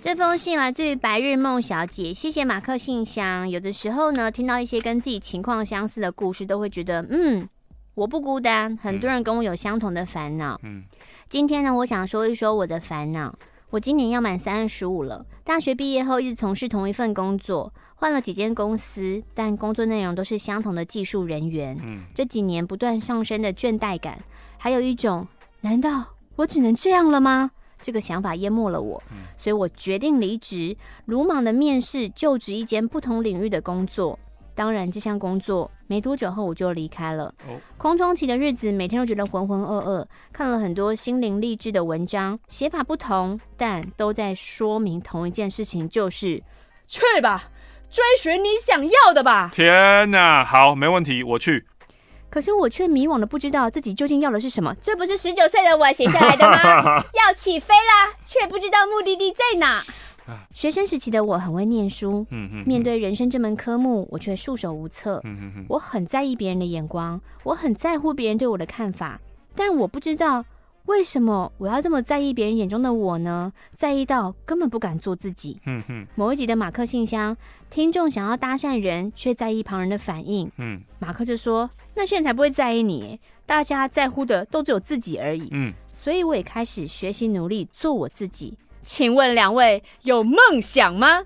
B: 这封信来自于白日梦小姐，谢谢马克信箱。有的时候呢，听到一些跟自己情况相似的故事，都会觉得，嗯，我不孤单，很多人跟我有相同的烦恼。嗯，今天呢，我想说一说我的烦恼。我今年要满三十五了，大学毕业后一直从事同一份工作，换了几间公司，但工作内容都是相同的技术人员。嗯，这几年不断上升的倦怠感，还有一种，难道我只能这样了吗？这个想法淹没了我，所以我决定离职，鲁莽的面试就职一间不同领域的工作。当然，这项工作没多久后我就离开了。空窗期的日子，每天都觉得浑浑噩噩，看了很多心灵励志的文章，写法不同，但都在说明同一件事情，就是去吧，追寻你想要的吧。
A: 天哪，好，没问题，我去。
B: 可是我却迷惘的不知道自己究竟要的是什么。这不是十九岁的我写下来的吗？要起飞啦，却不知道目的地在哪。学生时期的我很会念书，面对人生这门科目，我却束手无策。我很在意别人的眼光，我很在乎别人对我的看法，但我不知道为什么我要这么在意别人眼中的我呢？在意到根本不敢做自己。
A: 嗯嗯，
B: 某一集的马克信箱，听众想要搭讪人，却在意旁人的反应。
A: 嗯，
B: 马克就说：“那些人才不会在意你，大家在乎的都只有自己而已。”
A: 嗯，
B: 所以我也开始学习努力做我自己。请问两位有梦想吗？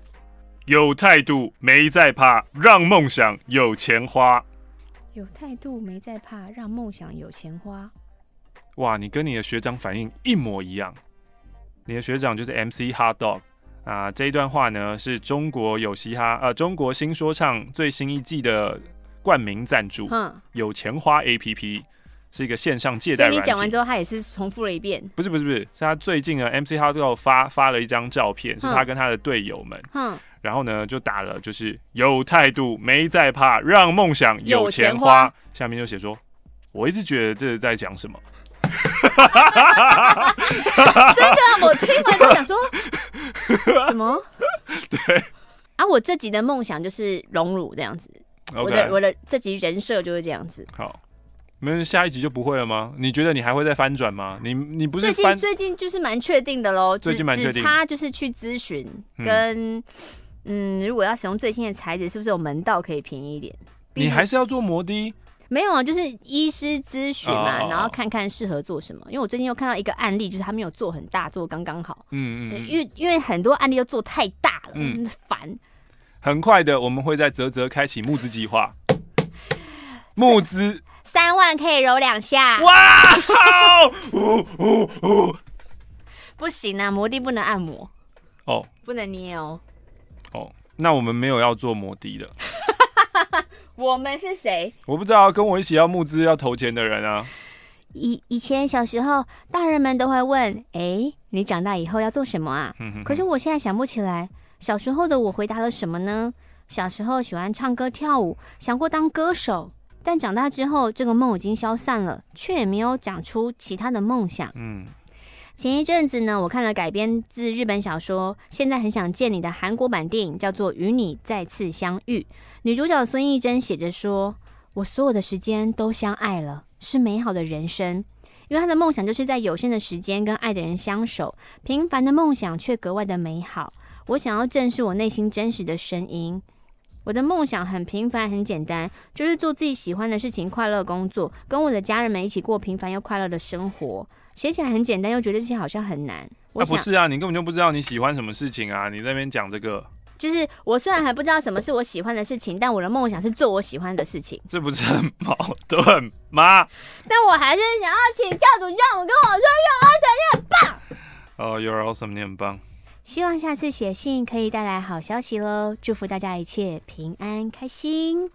A: 有态度，没在怕，让梦想有钱花。
B: 有态度，没在怕，让梦想有钱花。
A: 哇，你跟你的学长反应一模一样。你的学长就是 MC Hot Dog 啊。这一段话呢，是中国有嘻哈呃中国新说唱最新一季的冠名赞助。嗯，有钱花 APP 是一个线上借
B: 贷你讲完之后，他也是重复了一遍。
A: 不是不是不是，是他最近呢 MC Hot Dog 发发了一张照片，是他跟他的队友们。嗯。然后呢，就打了就是有态度，没在怕，让梦想有钱花。花下面就写说，我一直觉得这是在讲什么。
B: 真的，我听完就想说什么？
A: 对
B: 啊，我这集的梦想就是荣辱这样子。我的我的这集人设就是这样子。
A: 好，没有下一集就不会了吗？你觉得你还会再翻转吗？你你不是
B: 最近最近就是蛮确定的喽，
A: 最近蛮确定，
B: 只差就是去咨询跟嗯，嗯，如果要使用最新的材质，是不是有门道可以便宜一点？
A: 你还是要做摩的。
B: 没有啊，就是医师咨询嘛，oh. 然后看看适合做什么。因为我最近又看到一个案例，就是他没有做很大，做刚刚好。嗯嗯，因为因为很多案例都做太大了，嗯，烦。
A: 很快的，我们会在泽泽开启募资计划。募资
B: 三万可以揉两下。
A: 哇！好！呜呜呜！
B: 不行啊，摩的不能按摩
A: 哦，oh.
B: 不能捏哦。
A: 哦，oh. 那我们没有要做摩的的。
B: 我们是谁？
A: 我不知道，跟我一起要募资要投钱的人啊。
B: 以以前小时候，大人们都会问：“哎、欸，你长大以后要做什么啊？”嗯、哼哼可是我现在想不起来，小时候的我回答了什么呢？小时候喜欢唱歌跳舞，想过当歌手，但长大之后，这个梦已经消散了，却也没有讲出其他的梦想。嗯。前一阵子呢，我看了改编自日本小说《现在很想见你》的韩国版电影，叫做《与你再次相遇》。女主角孙艺珍写着说：“我所有的时间都相爱了，是美好的人生。因为她的梦想就是在有限的时间跟爱的人相守，平凡的梦想却格外的美好。我想要正视我内心真实的声音。我的梦想很平凡，很简单，就是做自己喜欢的事情，快乐工作，跟我的家人们一起过平凡又快乐的生活。”写起来很简单，又觉得这些好像很难。
A: 那、啊、不是啊，你根本就不知道你喜欢什么事情啊！你在那边讲这个，
B: 就是我虽然还不知道什么是我喜欢的事情，但我的梦想是做我喜欢的事情。
A: 这不是很矛盾吗？
B: 但我还是想要请教主教母跟我说，You're awesome，你很棒。
A: 哦、oh，You're awesome，你很棒。
B: 希望下次写信可以带来好消息喽！祝福大家一切平安开心。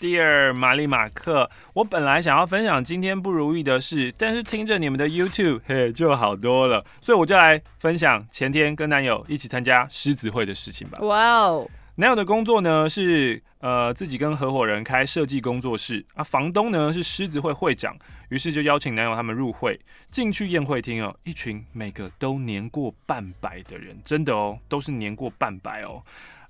A: Dear 玛丽马克，我本来想要分享今天不如意的事，但是听着你们的 YouTube，嘿，就好多了，所以我就来分享前天跟男友一起参加狮子会的事情吧。哇哦男友的工作呢是呃自己跟合伙人开设计工作室啊，房东呢是狮子会会长，于是就邀请男友他们入会。进去宴会厅哦，一群每个都年过半百的人，真的哦，都是年过半百哦。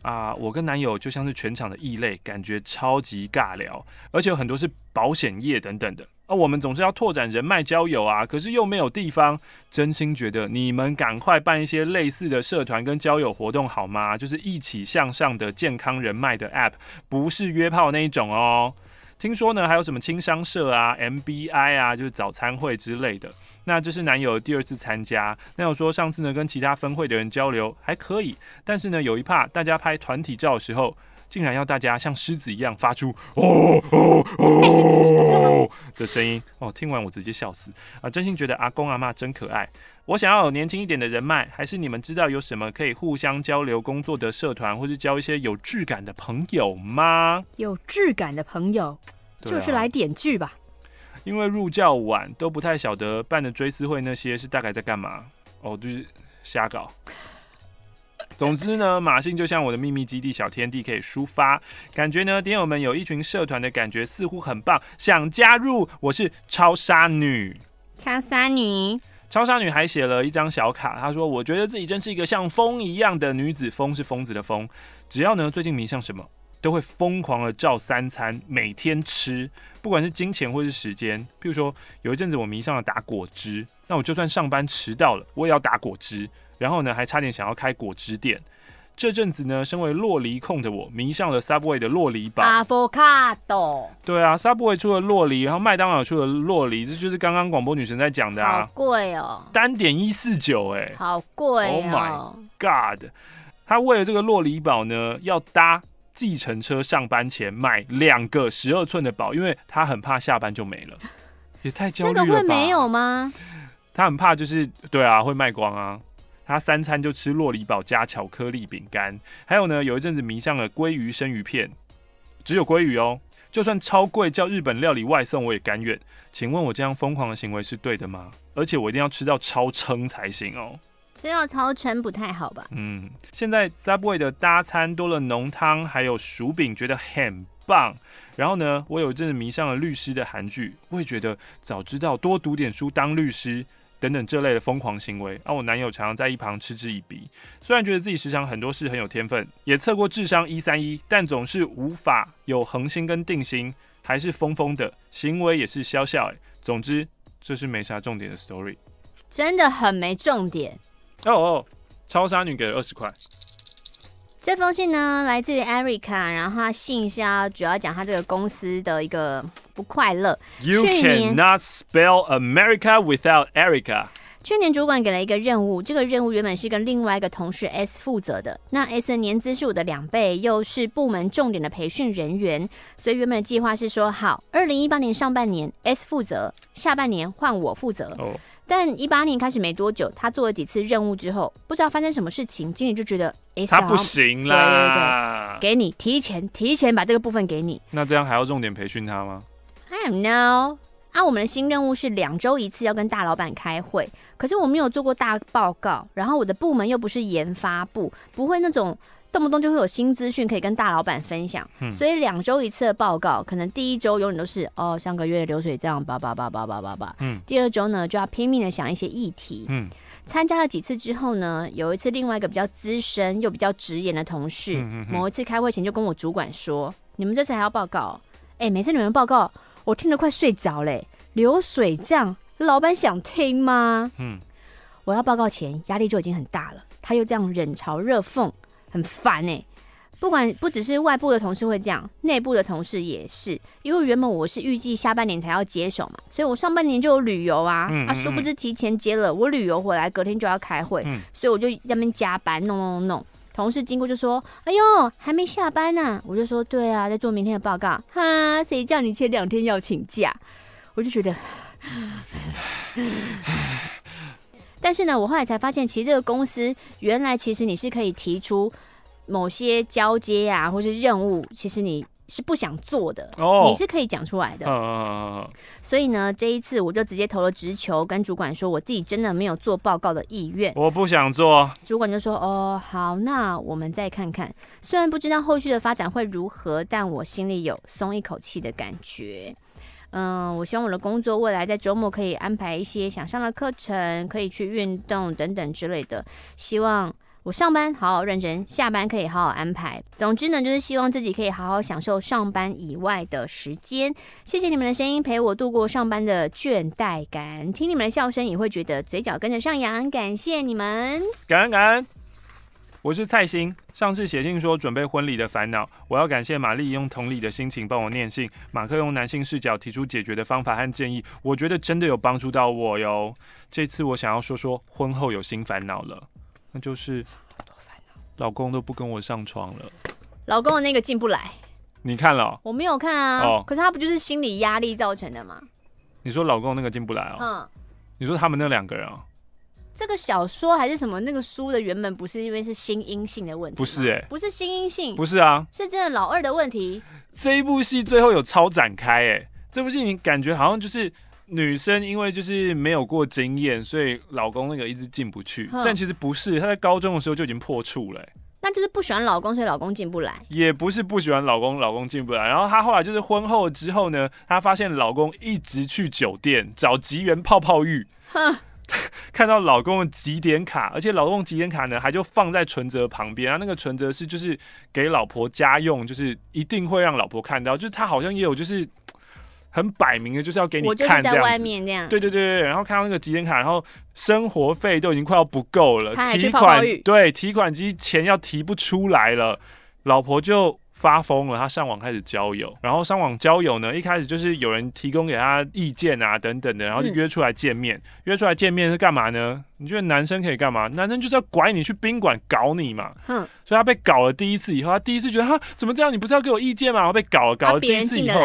A: 啊，我跟男友就像是全场的异类，感觉超级尬聊，而且有很多是保险业等等的。啊，我们总是要拓展人脉交友啊，可是又没有地方。真心觉得你们赶快办一些类似的社团跟交友活动好吗？就是一起向上的健康人脉的 App，不是约炮那一种哦。听说呢，还有什么轻商社啊、MBI 啊，就是早餐会之类的。那这是男友第二次参加。男友说上次呢跟其他分会的人交流还可以，但是呢有一怕大家拍团体照的时候，竟然要大家像狮子一样发出哦哦哦的声音哦，听完我直接笑死啊！真心觉得阿公阿妈真可爱。我想要有年轻一点的人脉，还是你们知道有什么可以互相交流工作的社团，或是交一些有质感的朋友吗？
B: 有质感的朋友，就是来点剧吧。
A: 因为入教晚，都不太晓得办的追思会那些是大概在干嘛哦，就是瞎搞。总之呢，马信就像我的秘密基地小天地，可以抒发感觉呢。点友们有一群社团的感觉，似乎很棒，想加入。我是超杀女，
B: 超杀女，
A: 超杀女还写了一张小卡，她说：“我觉得自己真是一个像风一样的女子，风是疯子的风。只要呢，最近迷上什么。”都会疯狂的照三餐，每天吃，不管是金钱或是时间。譬如说，有一阵子我迷上了打果汁，那我就算上班迟到了，我也要打果汁。然后呢，还差点想要开果汁店。这阵子呢，身为洛梨控的我，迷上了 Subway 的洛梨堡。
B: Avocado。
A: 对啊，Subway 出了洛梨，然后麦当劳出了洛梨，这就是刚刚广播女神在讲的啊。
B: 好贵哦，
A: 单点一四九，哎，
B: 好贵哦。
A: Oh my God！他为了这个洛梨堡呢，要搭计程车上班前买两个十二寸的堡，因为他很怕下班就没了，也太焦虑了吧？
B: 那个会没有吗？
A: 他很怕，就是对啊，会卖光啊。他三餐就吃洛里堡加巧克力饼干，还有呢，有一阵子迷上了鲑鱼生鱼片，只有鲑鱼哦，就算超贵叫日本料理外送我也甘愿。请问我这样疯狂的行为是对的吗？而且我一定要吃到超撑才行哦。
B: 吃到超撑不太好吧？
A: 嗯，现在 Subway 的搭餐多了浓汤，还有薯饼，觉得很棒。然后呢，我有一阵子迷上了律师的韩剧，我也觉得早知道多读点书当律师。等等这类的疯狂行为，让、啊、我男友常常在一旁嗤之以鼻。虽然觉得自己时常很多事很有天分，也测过智商一三一，但总是无法有恒心跟定心，还是疯疯的行为也是笑笑。欸，总之这是没啥重点的 story，
B: 真的很没重点。
A: 哦哦，超杀女给了二十块。
B: 这封信呢，来自于 Erica，然后他信是要主要讲他这个公司的一个不快乐。
A: You cannot spell America without Erica。
B: 去年主管给了一个任务，这个任务原本是跟另外一个同事 S 负责的。那 S 的年资是我的两倍，又是部门重点的培训人员，所以原本的计划是说，好，二零一八年上半年 S 负责，下半年换我负责。Oh. 但一八年开始没多久，他做了几次任务之后，不知道发生什么事情，经理就觉得，哎，
A: 他不行啦，
B: 对对对，给你提前提前把这个部分给你。
A: 那这样还要重点培训他吗
B: ？I don't know。啊，我们的新任务是两周一次要跟大老板开会，可是我没有做过大报告，然后我的部门又不是研发部，不会那种。动不动就会有新资讯可以跟大老板分享，嗯、所以两周一次的报告，可能第一周永远都是哦，上个月的流水账，叭叭叭叭叭叭叭。嗯，第二周呢就要拼命的想一些议题。嗯，参加了几次之后呢，有一次另外一个比较资深又比较直言的同事，某一次开会前就跟我主管说：“你们这次还要报告？哎，每次你们报告，我听得快睡着嘞。流水账，老板想听吗？嗯，我要报告前压力就已经很大了，他又这样冷嘲热讽。”很烦哎、欸，不管不只是外部的同事会这样，内部的同事也是。因为原本我是预计下半年才要接手嘛，所以我上半年就有旅游啊，嗯嗯嗯啊，殊不知提前接了，我旅游回来隔天就要开会，嗯、所以我就在那边加班弄弄弄。同事经过就说：“哎呦，还没下班呢、啊。”我就说：“对啊，在做明天的报告。”哈，谁叫你前两天要请假？我就觉得。但是呢，我后来才发现，其实这个公司原来其实你是可以提出某些交接啊，或是任务，其实你是不想做的，哦、你是可以讲出来的。哦、所以呢，这一次我就直接投了直球，跟主管说我自己真的没有做报告的意愿，
A: 我不想做。
B: 主管就说：“哦，好，那我们再看看。虽然不知道后续的发展会如何，但我心里有松一口气的感觉。”嗯，我希望我的工作未来在周末可以安排一些想上的课程，可以去运动等等之类的。希望我上班好好认真，下班可以好好安排。总之呢，就是希望自己可以好好享受上班以外的时间。谢谢你们的声音陪我度过上班的倦怠感，听你们的笑声也会觉得嘴角跟着上扬。感谢你们，
A: 感恩感恩。我是蔡心。上次写信说准备婚礼的烦恼，我要感谢玛丽用同理的心情帮我念信，马克用男性视角提出解决的方法和建议，我觉得真的有帮助到我哟。这次我想要说说婚后有新烦恼了，那就是老公都不跟我上床了。
B: 老公的那个进不来，
A: 你看了？
B: 我没有看啊。哦，可是他不就是心理压力造成的吗？
A: 你说老公那个进不来哦？嗯，你说他们那两个人啊？
B: 这个小说还是什么？那个书的原本不是因为是新阴性的问题，
A: 不是哎、欸，
B: 不是新阴性，
A: 不是啊，
B: 是真的老二的问题。
A: 这一部戏最后有超展开哎、欸，这部戏你感觉好像就是女生因为就是没有过经验，所以老公那个一直进不去，嗯、但其实不是，她在高中的时候就已经破处了、欸，
B: 那就是不喜欢老公，所以老公进不来，
A: 也不是不喜欢老公，老公进不来。然后她后来就是婚后之后呢，她发现老公一直去酒店找吉源泡泡浴。看到老公的几点卡，而且老公几点卡呢还就放在存折旁边啊，那个存折是就是给老婆家用，就是一定会让老婆看到，就是他好像也有就是很摆明的就是要给你看，
B: 这样，
A: 对对对对，然后看到那个集点卡，然后生活费都已经快要不够了，提款对提款机钱要提不出来了，老婆就。发疯了，他上网开始交友，然后上网交友呢，一开始就是有人提供给他意见啊等等的，然后就约出来见面。嗯、约出来见面是干嘛呢？你觉得男生可以干嘛？男生就是要拐你去宾馆搞你嘛。嗯，所以他被搞了第一次以后，他第一次觉得哈怎么这样？你不是要给我意见吗？然后被搞了，搞了第一次以后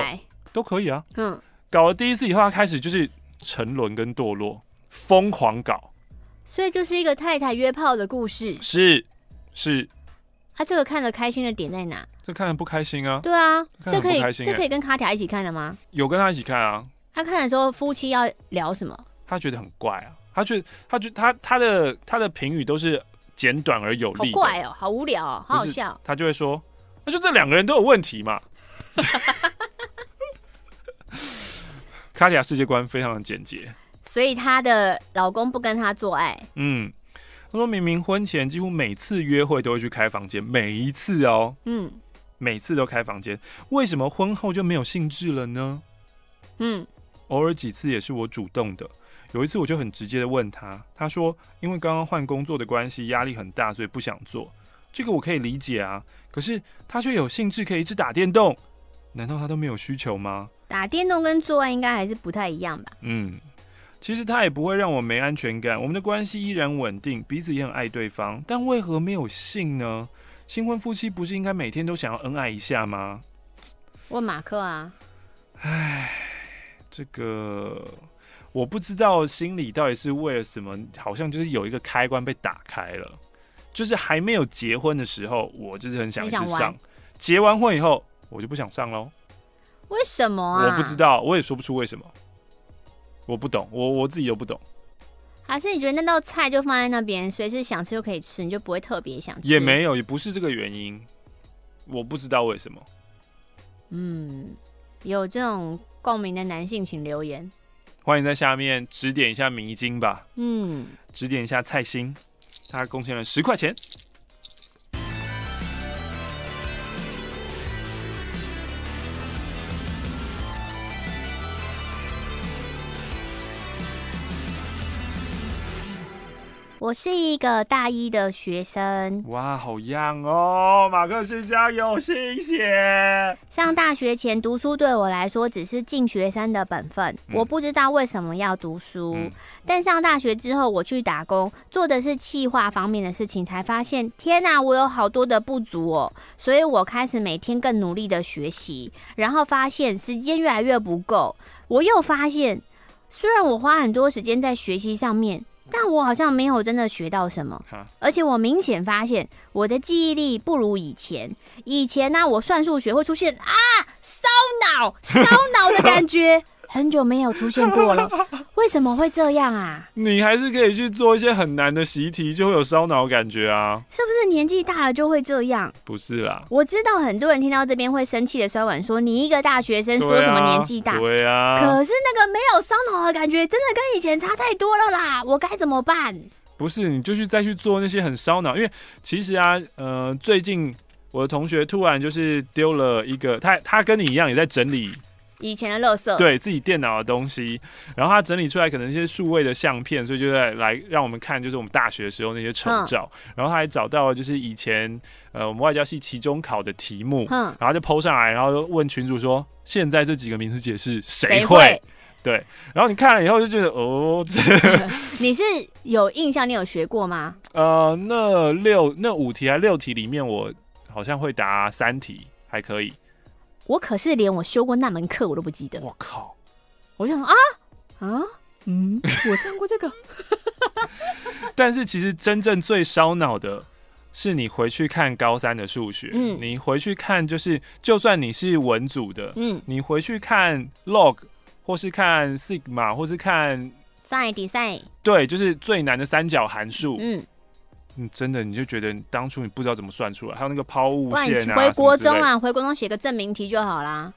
A: 都可以啊。嗯，搞了第一次以后，他开始就是沉沦跟堕落，疯狂搞。
B: 所以就是一个太太约炮的故事。
A: 是是。
B: 他、啊、这个看的开心的点在哪？
A: 这看的不开心啊！
B: 对啊，这，可以这可以跟卡塔一起看的吗？
A: 有跟他一起看啊。
B: 他看的时候，夫妻要聊什么？
A: 他觉得很怪啊。他觉得他觉得他他的他的评语都是简短而有力。
B: 好怪哦，好无聊哦，好好笑。
A: 他就会说，那就这两个人都有问题嘛。卡塔世界观非常的简洁，
B: 所以她的老公不跟她做爱。
A: 嗯。他说明明婚前几乎每次约会都会去开房间，每一次哦，嗯，每次都开房间，为什么婚后就没有兴致了呢？嗯，偶尔几次也是我主动的，有一次我就很直接的问他，他说因为刚刚换工作的关系，压力很大，所以不想做。这个我可以理解啊，可是他却有兴致可以一直打电动，难道他都没有需求吗？
B: 打电动跟做爱应该还是不太一样吧？
A: 嗯。其实他也不会让我没安全感，我们的关系依然稳定，彼此也很爱对方，但为何没有性呢？新婚夫妻不是应该每天都想要恩爱一下吗？
B: 问马克啊。
A: 唉，这个我不知道心里到底是为了什么，好像就是有一个开关被打开了，就是还没有结婚的时候，我就是很想一直上，结完婚以后，我就不想上喽。
B: 为什么啊？
A: 我不知道，我也说不出为什么。我不懂，我我自己都不懂。
B: 还是你觉得那道菜就放在那边，随时想吃就可以吃，你就不会特别想吃？
A: 也没有，也不是这个原因。我不知道为什么。
B: 嗯，有这种共鸣的男性请留言，
A: 欢迎在下面指点一下迷津吧。嗯，指点一下菜心，他贡献了十块钱。
B: 我是一个大一的学生。
A: 哇，好样哦！马克信箱有新血。
B: 上大学前读书对我来说只是尽学生的本分，嗯、我不知道为什么要读书。嗯、但上大学之后，我去打工，做的是企划方面的事情，才发现天哪，我有好多的不足哦。所以我开始每天更努力的学习，然后发现时间越来越不够。我又发现，虽然我花很多时间在学习上面。但我好像没有真的学到什么，而且我明显发现我的记忆力不如以前。以前呢、啊，我算数学会出现啊烧脑、烧脑的感觉。很久没有出现过了，为什么会这样啊？
A: 你还是可以去做一些很难的习题，就会有烧脑感觉啊。
B: 是不是年纪大了就会这样？
A: 不是啦，
B: 我知道很多人听到这边会生气的摔碗，说你一个大学生说什么年纪大？
A: 对啊。
B: 可是那个没有烧脑的感觉，真的跟以前差太多了啦！我该怎么办？
A: 不是，你就去再去做那些很烧脑，因为其实啊，呃，最近我的同学突然就是丢了一个，他他跟你一样也在整理。
B: 以前的垃圾，
A: 对自己电脑的东西，然后他整理出来可能一些数位的相片，所以就在来让我们看，就是我们大学的时候那些丑照。嗯、然后他还找到了就是以前呃我们外交系期中考的题目，嗯、然后就 PO 上来，然后就问群主说：现在这几个名词解释谁会？会对，然后你看了以后就觉得哦，这
B: 你是有印象？你有学过吗？
A: 呃，那六那五题还六题里面，我好像会答三题，还可以。
B: 我可是连我修过那门课我都不记得。
A: 我靠！
B: 我就想啊啊嗯，我上过这个。
A: 但是其实真正最烧脑的是你回去看高三的数学，嗯，你回去看就是，就算你是文组的，嗯，你回去看 log 或是看 sigma 或是看
B: sin sin，
A: 对，就是最难的三角函数，嗯。嗯，真的，你就觉得当初你不知道怎么算出来，还有那个抛物线啊，
B: 回国中啊，回国中写个证明题就好啦。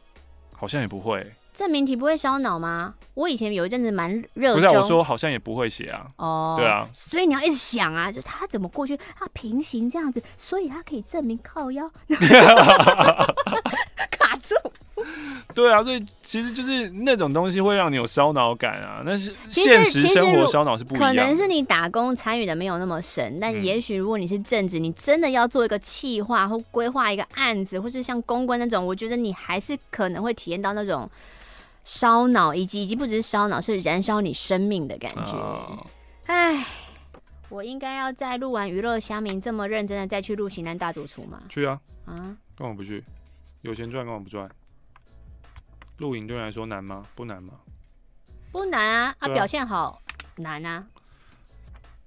A: 好像也不会，
B: 证明题不会烧脑吗？我以前有一阵子蛮热衷。
A: 不是、啊、我说好像也不会写啊。
B: 哦，
A: 对啊。
B: 所以你要一直想啊，就他怎么过去，他平行这样子，所以他可以证明靠腰。卡住。
A: 对啊，所以其实就是那种东西会让你有烧脑感啊。但是现实生活烧脑是不一样。
B: 可能是你打工参与的没有那么深，但也许如果你是正职，你真的要做一个企划或规划一个案子，或是像公关那种，我觉得你还是可能会体验到那种烧脑，以及以及不只是烧脑，是燃烧你生命的感觉。哎、哦，我应该要在录完娱乐乡民这么认真的再去录《型男大主厨》吗？
A: 去啊！
B: 啊，
A: 干嘛不去？有钱赚干嘛不赚？录影对你来说难吗？不难吗？
B: 不难啊！啊，表现好难啊！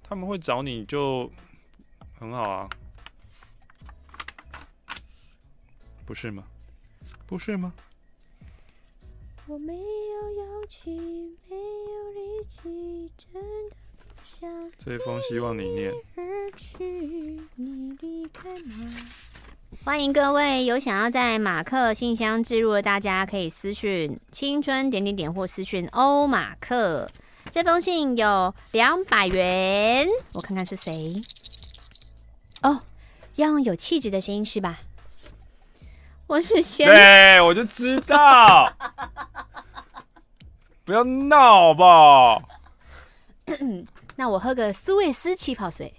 A: 他们会找你就很好啊，不是吗？不是吗？我没有勇气，没有力气，真的不想。这封希望你念。
B: 欢迎各位有想要在马克信箱置入的，大家可以私讯青春点点点或私讯欧马克。这封信有两百元，我看看是谁。哦，要用有气质的声音是吧？我是先，
A: 对，我就知道。不要闹好不好？
B: 那我喝个苏味斯气泡水。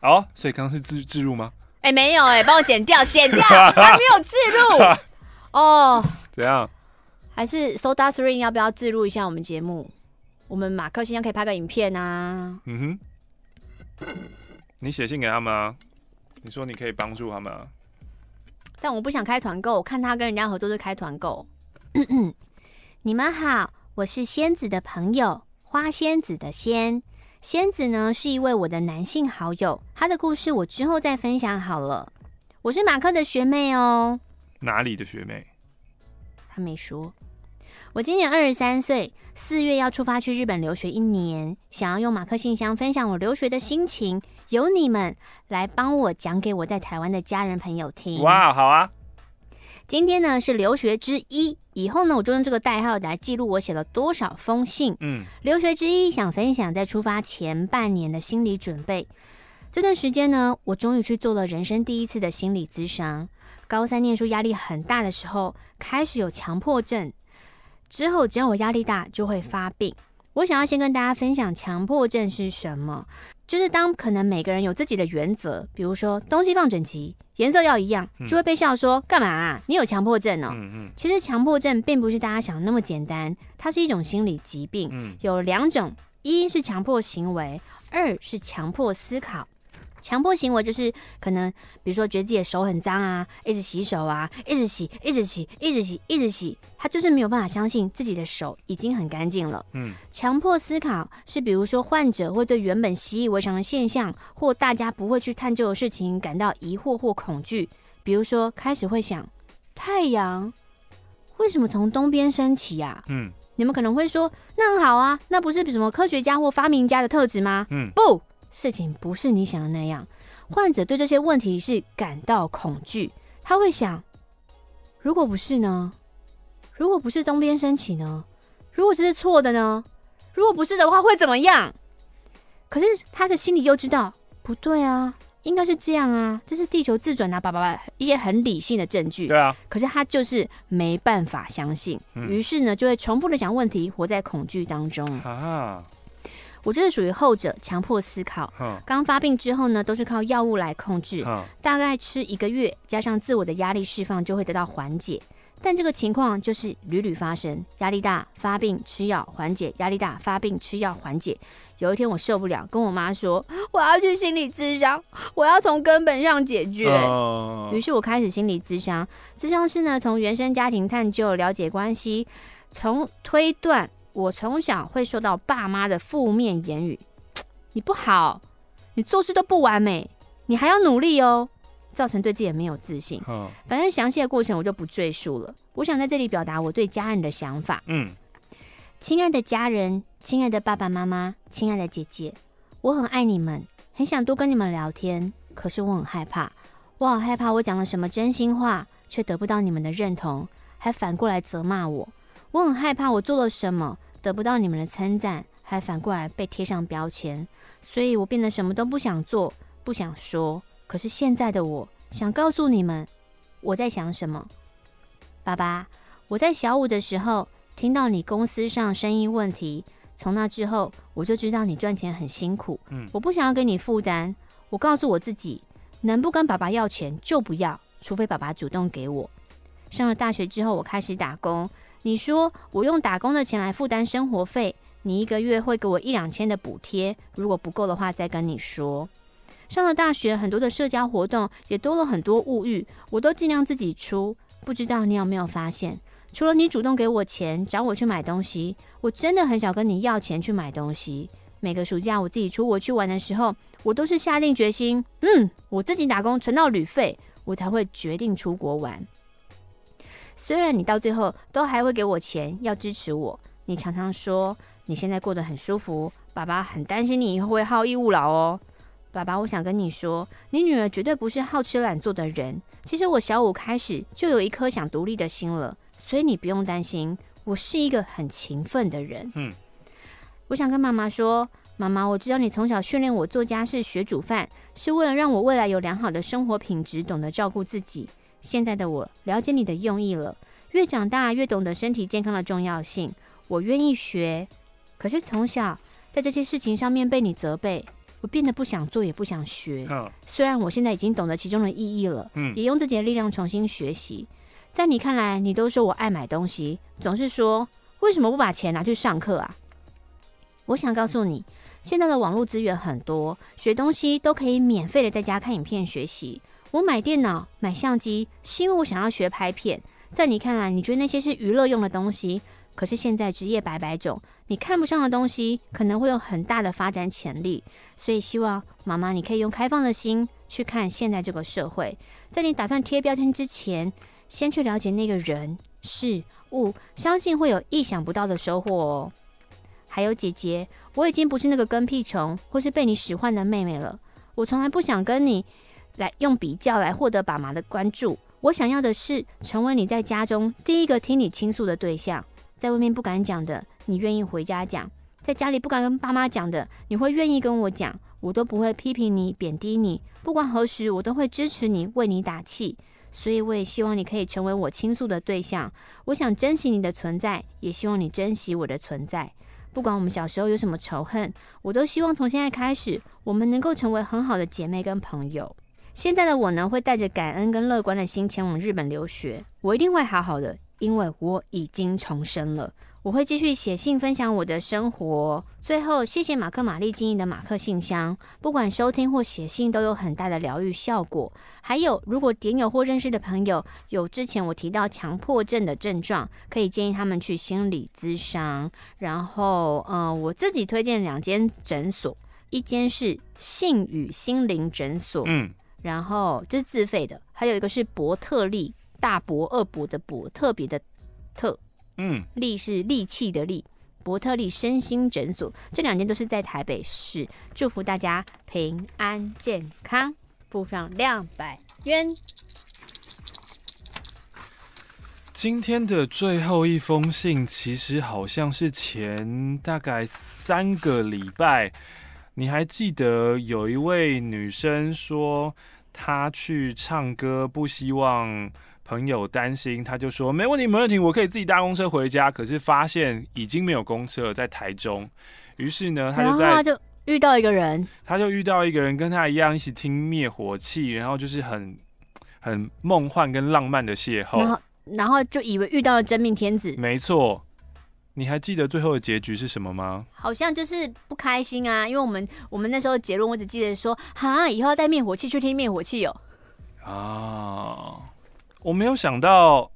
A: 好，所以刚刚是置置入吗？
B: 哎、欸，没有哎、欸，帮我剪掉，剪掉，还没有置入 哦。
A: 怎样？
B: 还是 SodaStream 要不要置入一下我们节目？我们马克信箱可以拍个影片啊。
A: 嗯哼，你写信给他们啊，你说你可以帮助他们啊。
B: 但我不想开团购，我看他跟人家合作是开团购。你们好，我是仙子的朋友，花仙子的仙。仙子呢是一位我的男性好友，他的故事我之后再分享好了。我是马克的学妹哦。
A: 哪里的学妹？
B: 他没说。我今年二十三岁，四月要出发去日本留学一年，想要用马克信箱分享我留学的心情，由你们来帮我讲给我在台湾的家人朋友听。
A: 哇，好啊。
B: 今天呢是留学之一，以后呢我就用这个代号来记录我写了多少封信。
A: 嗯，
B: 留学之一想分享在出发前半年的心理准备。这段时间呢，我终于去做了人生第一次的心理咨商。高三念书压力很大的时候，开始有强迫症，之后只要我压力大就会发病。我想要先跟大家分享强迫症是什么。就是当可能每个人有自己的原则，比如说东西放整齐，颜色要一样，就会被笑说干嘛啊？你有强迫症哦。
A: 嗯嗯。
B: 其实强迫症并不是大家想的那么简单，它是一种心理疾病。
A: 嗯。有
B: 两种，一是强迫行为，二是强迫思考。强迫行为就是可能，比如说觉得自己的手很脏啊，一直洗手啊，一直洗，一直洗，一直洗，一直洗，他就是没有办法相信自己的手已经很干净了。
A: 嗯，
B: 强迫思考是比如说患者会对原本习以为常的现象或大家不会去探究的事情感到疑惑或恐惧，比如说开始会想，太阳为什么从东边升起呀？
A: 嗯，
B: 你们可能会说，那很好啊，那不是什么科学家或发明家的特质吗？
A: 嗯，
B: 不。事情不是你想的那样，患者对这些问题是感到恐惧。他会想：如果不是呢？如果不是东边升起呢？如果这是错的呢？如果不是的话，会怎么样？可是他的心里又知道不对啊，应该是这样啊，这是地球自转啊，叭叭叭，一些很理性的证据。
A: 对啊。
B: 可是他就是没办法相信，于是呢，就会重复的想问题，活在恐惧当中
A: 啊。
B: 我就是属于后者，强迫思考。刚发病之后呢，都是靠药物来控制，大概吃一个月，加上自我的压力释放，就会得到缓解。但这个情况就是屡屡发生，压力大发病吃药缓解，压力大发病吃药缓解。有一天我受不了，跟我妈说 我要去心理咨商，我要从根本上解决。于是我开始心理咨商，咨商师呢，从原生家庭探究了解关系，从推断。我从小会受到爸妈的负面言语，你不好，你做事都不完美，你还要努力哦，造成对自己没有自信。反正详细的过程我就不赘述了。我想在这里表达我对家人的想法。
A: 嗯，
B: 亲爱的家人，亲爱的爸爸妈妈，亲爱的姐姐，我很爱你们，很想多跟你们聊天，可是我很害怕，我好害怕我讲了什么真心话，却得不到你们的认同，还反过来责骂我。我很害怕我做了什么得不到你们的称赞，还反过来被贴上标签，所以我变得什么都不想做，不想说。可是现在的我想告诉你们，我在想什么。爸爸，我在小五的时候听到你公司上生意问题，从那之后我就知道你赚钱很辛苦。嗯，我不想要给你负担。我告诉我自己，能不跟爸爸要钱就不要，除非爸爸主动给我。上了大学之后，我开始打工。你说我用打工的钱来负担生活费，你一个月会给我一两千的补贴，如果不够的话再跟你说。上了大学，很多的社交活动也多了很多物欲，我都尽量自己出。不知道你有没有发现，除了你主动给我钱找我去买东西，我真的很少跟你要钱去买东西。每个暑假我自己出国去玩的时候，我都是下定决心，嗯，我自己打工存到旅费，我才会决定出国玩。虽然你到最后都还会给我钱，要支持我，你常常说你现在过得很舒服，爸爸很担心你以后会好逸恶劳哦。爸爸，我想跟你说，你女儿绝对不是好吃懒做的人。其实我小五开始就有一颗想独立的心了，所以你不用担心，我是一个很勤奋的人。嗯，我想跟妈妈说，妈妈，我知道你从小训练我做家事、学煮饭，是为了让我未来有良好的生活品质，懂得照顾自己。现在的我了解你的用意了，越长大越懂得身体健康的重要性。我愿意学，可是从小在这些事情上面被你责备。我变得不想做，也不想学。虽然我现在已经懂得其中的意义了，也用自己的力量重新学习。在你看来，你都说我爱买东西，总是说为什么不把钱拿去上课啊？我想告诉你，现在的网络资源很多，学东西都可以免费的在家看影片学习。我买电脑、买相机，是因为我想要学拍片。在你看来，你觉得那些是娱乐用的东西。可是现在职业百百种，你看不上的东西可能会有很大的发展潜力，所以希望妈妈你可以用开放的心去看现在这个社会，在你打算贴标签之前，先去了解那个人事物，相信会有意想不到的收获哦。还有姐姐，我已经不是那个跟屁虫或是被你使唤的妹妹了，我从来不想跟你来用比较来获得爸妈的关注，我想要的是成为你在家中第一个听你倾诉的对象。在外面不敢讲的，你愿意回家讲；在家里不敢跟爸妈讲的，你会愿意跟我讲。我都不会批评你、贬低你，不管何时，我都会支持你、为你打气。所以，我也希望你可以成为我倾诉的对象。我想珍惜你的存在，也希望你珍惜我的存在。不管我们小时候有什么仇恨，我都希望从现在开始，我们能够成为很好的姐妹跟朋友。现在的我呢，会带着感恩跟乐观的心前往日本留学。我一定会好好的。因为我已经重生了，我会继续写信分享我的生活。最后，谢谢马克玛丽经营的马克信箱，不管收听或写信都有很大的疗愈效果。还有，如果点友或认识的朋友有之前我提到强迫症的症状，可以建议他们去心理咨商。然后，嗯、呃，我自己推荐两间诊所，一间是性与心灵诊所，嗯，然后这是自费的，还有一个是伯特利。大伯二伯的伯，特别的特，嗯，利是利器的利，伯特利身心诊所，这两间都是在台北市。祝福大家平安健康，付上两百元。
A: 今天的最后一封信，其实好像是前大概三个礼拜，你还记得有一位女生说她去唱歌，不希望。朋友担心，她就说没问题，没问题，我可以自己搭公车回家。可是发现已经没有公车在台中，于是呢，她就在
B: 遇到一个人，
A: 他就遇到一个人跟他一样一起听灭火器，然后就是很很梦幻跟浪漫的邂逅，
B: 然后然后就以为遇到了真命天子。
A: 没错，你还记得最后的结局是什么吗？
B: 好像就是不开心啊，因为我们我们那时候结论，我只记得说，哈，以后要带灭火器去听灭火器哦。
A: 啊。我没有想到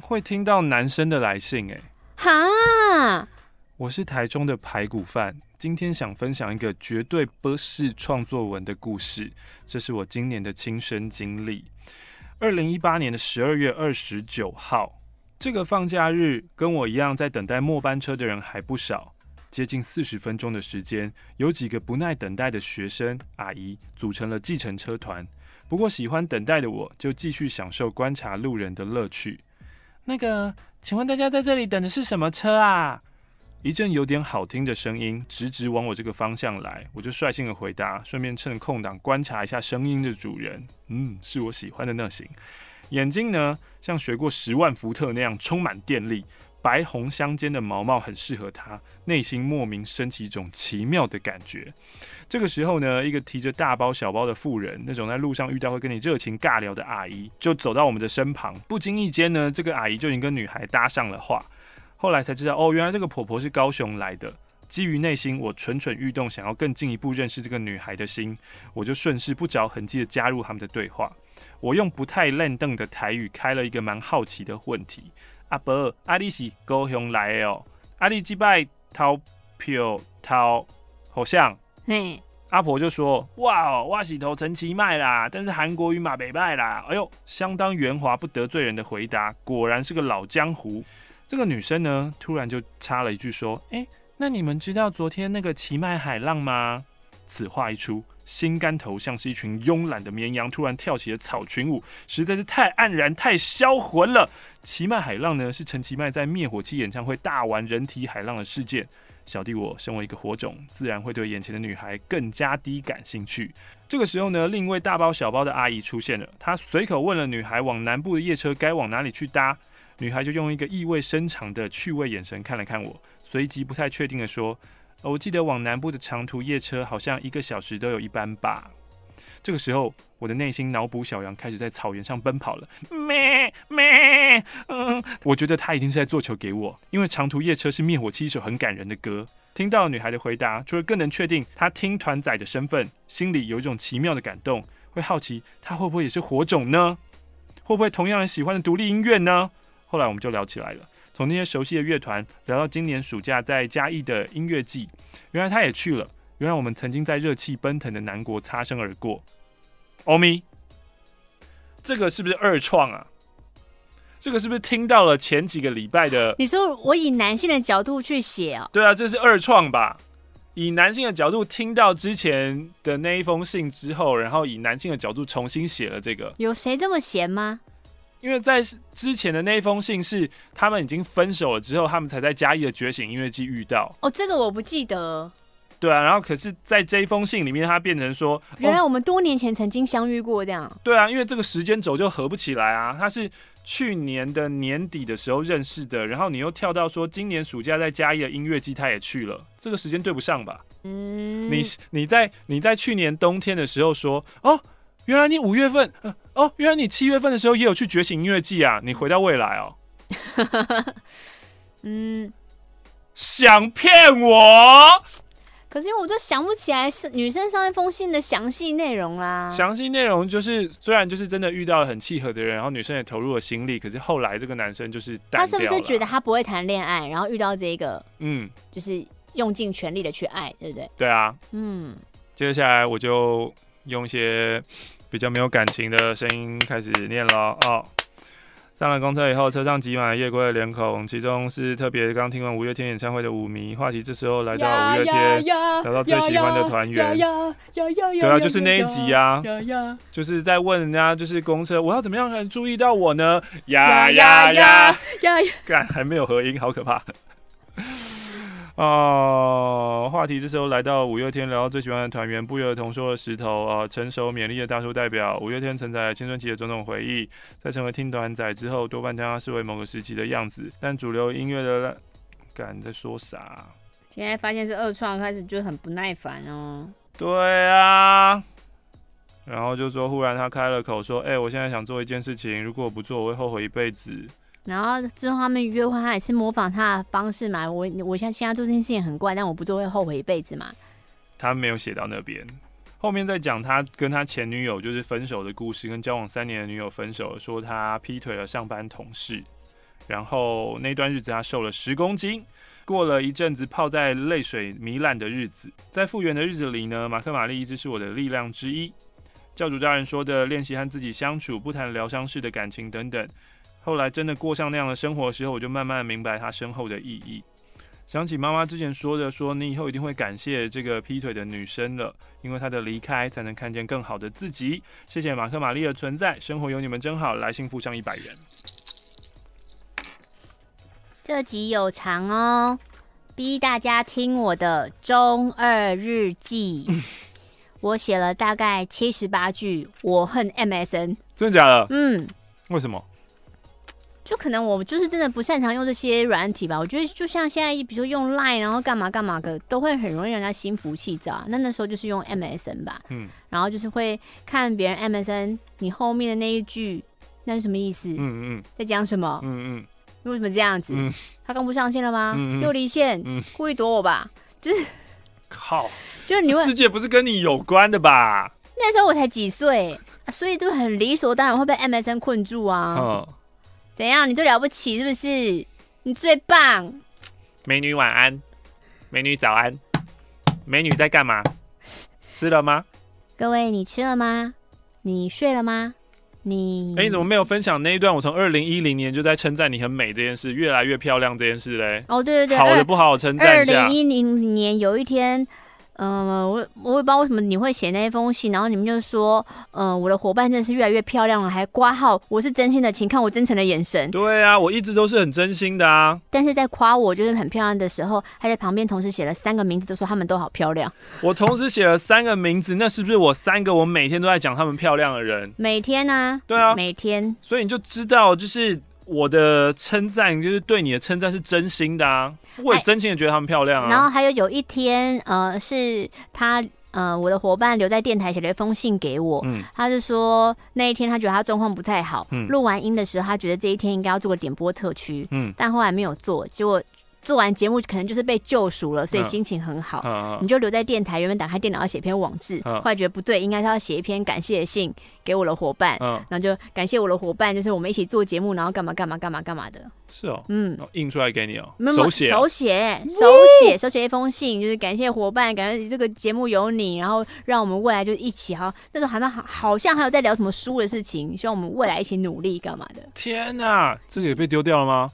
A: 会听到男生的来信，哎，哈！我是台中的排骨饭，今天想分享一个绝对不是创作文的故事，这是我今年的亲身经历。二零一八年的十二月二十九号，这个放假日，跟我一样在等待末班车的人还不少，接近四十分钟的时间，有几个不耐等待的学生阿姨组成了计程车团。不过，喜欢等待的我就继续享受观察路人的乐趣。那个，请问大家在这里等的是什么车啊？”一阵有点好听的声音直直往我这个方向来，我就率性的回答，顺便趁空档观察一下声音的主人。嗯，是我喜欢的那型。眼睛呢，像学过十万伏特那样充满电力，白红相间的毛毛很适合他，内心莫名升起一种奇妙的感觉。这个时候呢，一个提着大包小包的妇人，那种在路上遇到会跟你热情尬聊的阿姨，就走到我们的身旁，不经意间呢，这个阿姨就已经跟女孩搭上了话。后来才知道，哦，原来这个婆婆是高雄来的。基于内心我蠢蠢欲动，想要更进一步认识这个女孩的心，我就顺势不着痕迹的加入他们的对话。我用不太烂邓的台语开了一个蛮好奇的问题：阿伯，阿里是高雄来的哦？阿里几拜投票投好像？嘿，阿婆就说：哇，哦，哇洗头陈其迈啦，但是韩国瑜嘛北拜啦。哎呦，相当圆滑不得罪人的回答，果然是个老江湖。这个女生呢，突然就插了一句说：“哎，那你们知道昨天那个奇迈海浪吗？”此话一出，心肝头像是一群慵懒的绵羊，突然跳起了草裙舞，实在是太黯然、太销魂了。奇迈海浪呢，是陈其迈在灭火器演唱会大玩人体海浪的事件。小弟我身为一个火种，自然会对眼前的女孩更加低感兴趣。这个时候呢，另一位大包小包的阿姨出现了，她随口问了女孩往南部的夜车该往哪里去搭。女孩就用一个意味深长的趣味眼神看了看我，随即不太确定的说：“我记得往南部的长途夜车好像一个小时都有一班吧。”这个时候，我的内心脑补小羊开始在草原上奔跑了。咩咩，嗯，我觉得他一定是在做球给我，因为长途夜车是灭火器一首很感人的歌。听到女孩的回答，除了更能确定她听团仔的身份，心里有一种奇妙的感动，会好奇她会不会也是火种呢？会不会同样喜欢的独立音乐呢？后来我们就聊起来了，从那些熟悉的乐团聊到今年暑假在嘉义的音乐季，原来他也去了。原来我们曾经在热气奔腾的南国擦身而过。欧米，这个是不是二创啊？这个是不是听到了前几个礼拜的？
B: 你说我以男性的角度去写哦？
A: 对啊，这是二创吧？以男性的角度听到之前的那一封信之后，然后以男性的角度重新写了这个。
B: 有谁这么闲吗？
A: 因为在之前的那封信是他们已经分手了之后，他们才在嘉义的觉醒音乐季遇到。
B: 哦，这个我不记得。
A: 对啊，然后可是在这一封信里面，他变成说，
B: 原来我们多年前曾经相遇过这样。
A: 对啊，因为这个时间轴就合不起来啊。他是去年的年底的时候认识的，然后你又跳到说今年暑假在嘉义的音乐季他也去了，这个时间对不上吧？嗯，你你在你在去年冬天的时候说哦。原来你五月份，呃，哦，原来你七月份的时候也有去觉醒音乐季啊！你回到未来哦，嗯，想骗我？
B: 可是因为我都想不起来是女生上一封信的详细内容啦。
A: 详细内容就是，虽然就是真的遇到了很契合的人，然后女生也投入了心力，可是后来这个男生就是
B: 他是不是觉得他不会谈恋爱，然后遇到这个，嗯，就是用尽全力的去爱，对不对？
A: 对啊，嗯，接下来我就用一些。比较没有感情的声音开始念了哦。上了公车以后，车上挤满了夜归的脸孔，其中是特别刚听完五月天演唱会的舞迷。话题这时候来到五月天，聊到最喜欢的团员。对啊，就是那一集啊，就是在问人家，就是公车，我要怎么样才能注意到我呢？呀呀呀呀！干，还没有合音，好可怕。哦，话题这时候来到五月天，聊到最喜欢的团员，不约而同说了石头啊，成熟勉励的大叔代表。五月天承载青春期的种种回忆，在成为听团仔之后，多半将他视为某个时期的样子。但主流音乐的，敢在说啥？
B: 现在发现是二创，开始就很不耐烦哦。
A: 对啊，然后就说，忽然他开了口说：“哎、欸，我现在想做一件事情，如果我不做，我会后悔一辈子。”
B: 然后之后他们约会，他也是模仿他的方式嘛。我我现在现在做这件事情很怪，但我不做会后悔一辈子嘛。
A: 他没有写到那边，后面在讲他跟他前女友就是分手的故事，跟交往三年的女友分手，说他劈腿了上班同事，然后那段日子他瘦了十公斤，过了一阵子泡在泪水糜烂的日子，在复原的日子里呢，马克玛丽一直是我的力量之一。教主大人说的练习和自己相处，不谈疗伤式的感情等等。后来真的过上那样的生活的时候，我就慢慢明白他身后的意义。想起妈妈之前说的，说你以后一定会感谢这个劈腿的女生了，因为她的离开才能看见更好的自己。谢谢马克玛丽的存在，生活有你们真好。来信附上一百元。
B: 这集有长哦，逼大家听我的中二日记。我写了大概七十八句，我恨 MSN。
A: 真的假的？
B: 嗯，
A: 为什么？
B: 就可能我就是真的不擅长用这些软体吧。我觉得就像现在，比如说用 Line，然后干嘛干嘛的，都会很容易让人家心浮气躁。那那时候就是用 MSN 吧。嗯。然后就是会看别人 MSN，你后面的那一句，那是什么意思？嗯嗯。在讲什么？嗯嗯。为什么这样子？嗯。他刚不上线了吗？又离线。嗯。故意躲我吧？就是。
A: 靠。
B: 就是你问。
A: 世界不是跟你有关的吧？
B: 那时候我才几岁，所以就很理所当然会被 MSN 困住啊。嗯。怎样？你最了不起是不是？你最棒。
A: 美女晚安，美女早安，美女在干嘛？吃了吗？
B: 各位，你吃了吗？你睡了吗？你……
A: 哎、欸，你怎么没有分享那一段？我从二零一零年就在称赞你很美这件事，越来越漂亮这件事嘞。
B: 哦，对对对，
A: 好的不好好称赞一下。
B: 二零一零年有一天。嗯、呃，我我也不知道为什么你会写那一封信，然后你们就说，嗯、呃，我的伙伴真的是越来越漂亮了，还挂号，我是真心的，请看我真诚的眼神。
A: 对啊，我一直都是很真心的啊。
B: 但是在夸我就是很漂亮的时候，他在旁边同时写了三个名字，都说他们都好漂亮。
A: 我同时写了三个名字，那是不是我三个我每天都在讲他们漂亮的人？
B: 每天啊，
A: 对啊，
B: 每天。
A: 所以你就知道，就是。我的称赞就是对你的称赞是真心的啊，我也真心的觉得她们漂亮啊。
B: 然后还有有一天，呃，是他，呃，我的伙伴留在电台写了一封信给我，嗯，他就说那一天他觉得他状况不太好，嗯，录完音的时候他觉得这一天应该要做个点播特区，嗯，但后来没有做，结果。做完节目可能就是被救赎了，所以心情很好。嗯、你就留在电台，原本打开电脑要写篇网志，嗯、后来觉得不对，应该是要写一篇感谢信给我的伙伴。嗯，然后就感谢我的伙伴，就是我们一起做节目，然后干嘛干嘛干嘛干嘛的。
A: 是哦，嗯，印出来给你哦，
B: 手写手写手写手写一封信，就是感谢伙伴，感谢这个节目有你，然后让我们未来就一起哈。那时候好像好像还有在聊什么书的事情，希望我们未来一起努力干嘛的。
A: 天哪，这个也被丢掉了吗？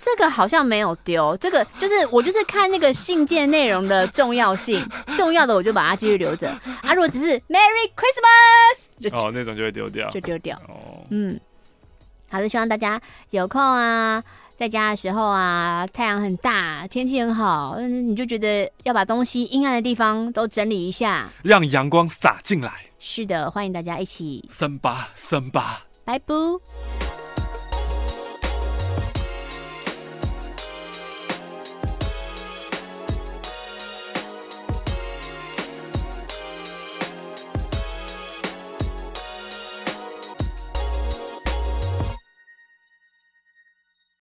B: 这个好像没有丢，这个就是我就是看那个信件内容的重要性，重要的我就把它继续留着啊。如果只是 Merry Christmas，就
A: 哦那种就会丢掉，
B: 就丢掉。哦，嗯，好的，希望大家有空啊，在家的时候啊，太阳很大，天气很好，嗯，你就觉得要把东西阴暗的地方都整理一下，
A: 让阳光洒进来。
B: 是的，欢迎大家一起
A: 森巴森巴，
B: 拜拜。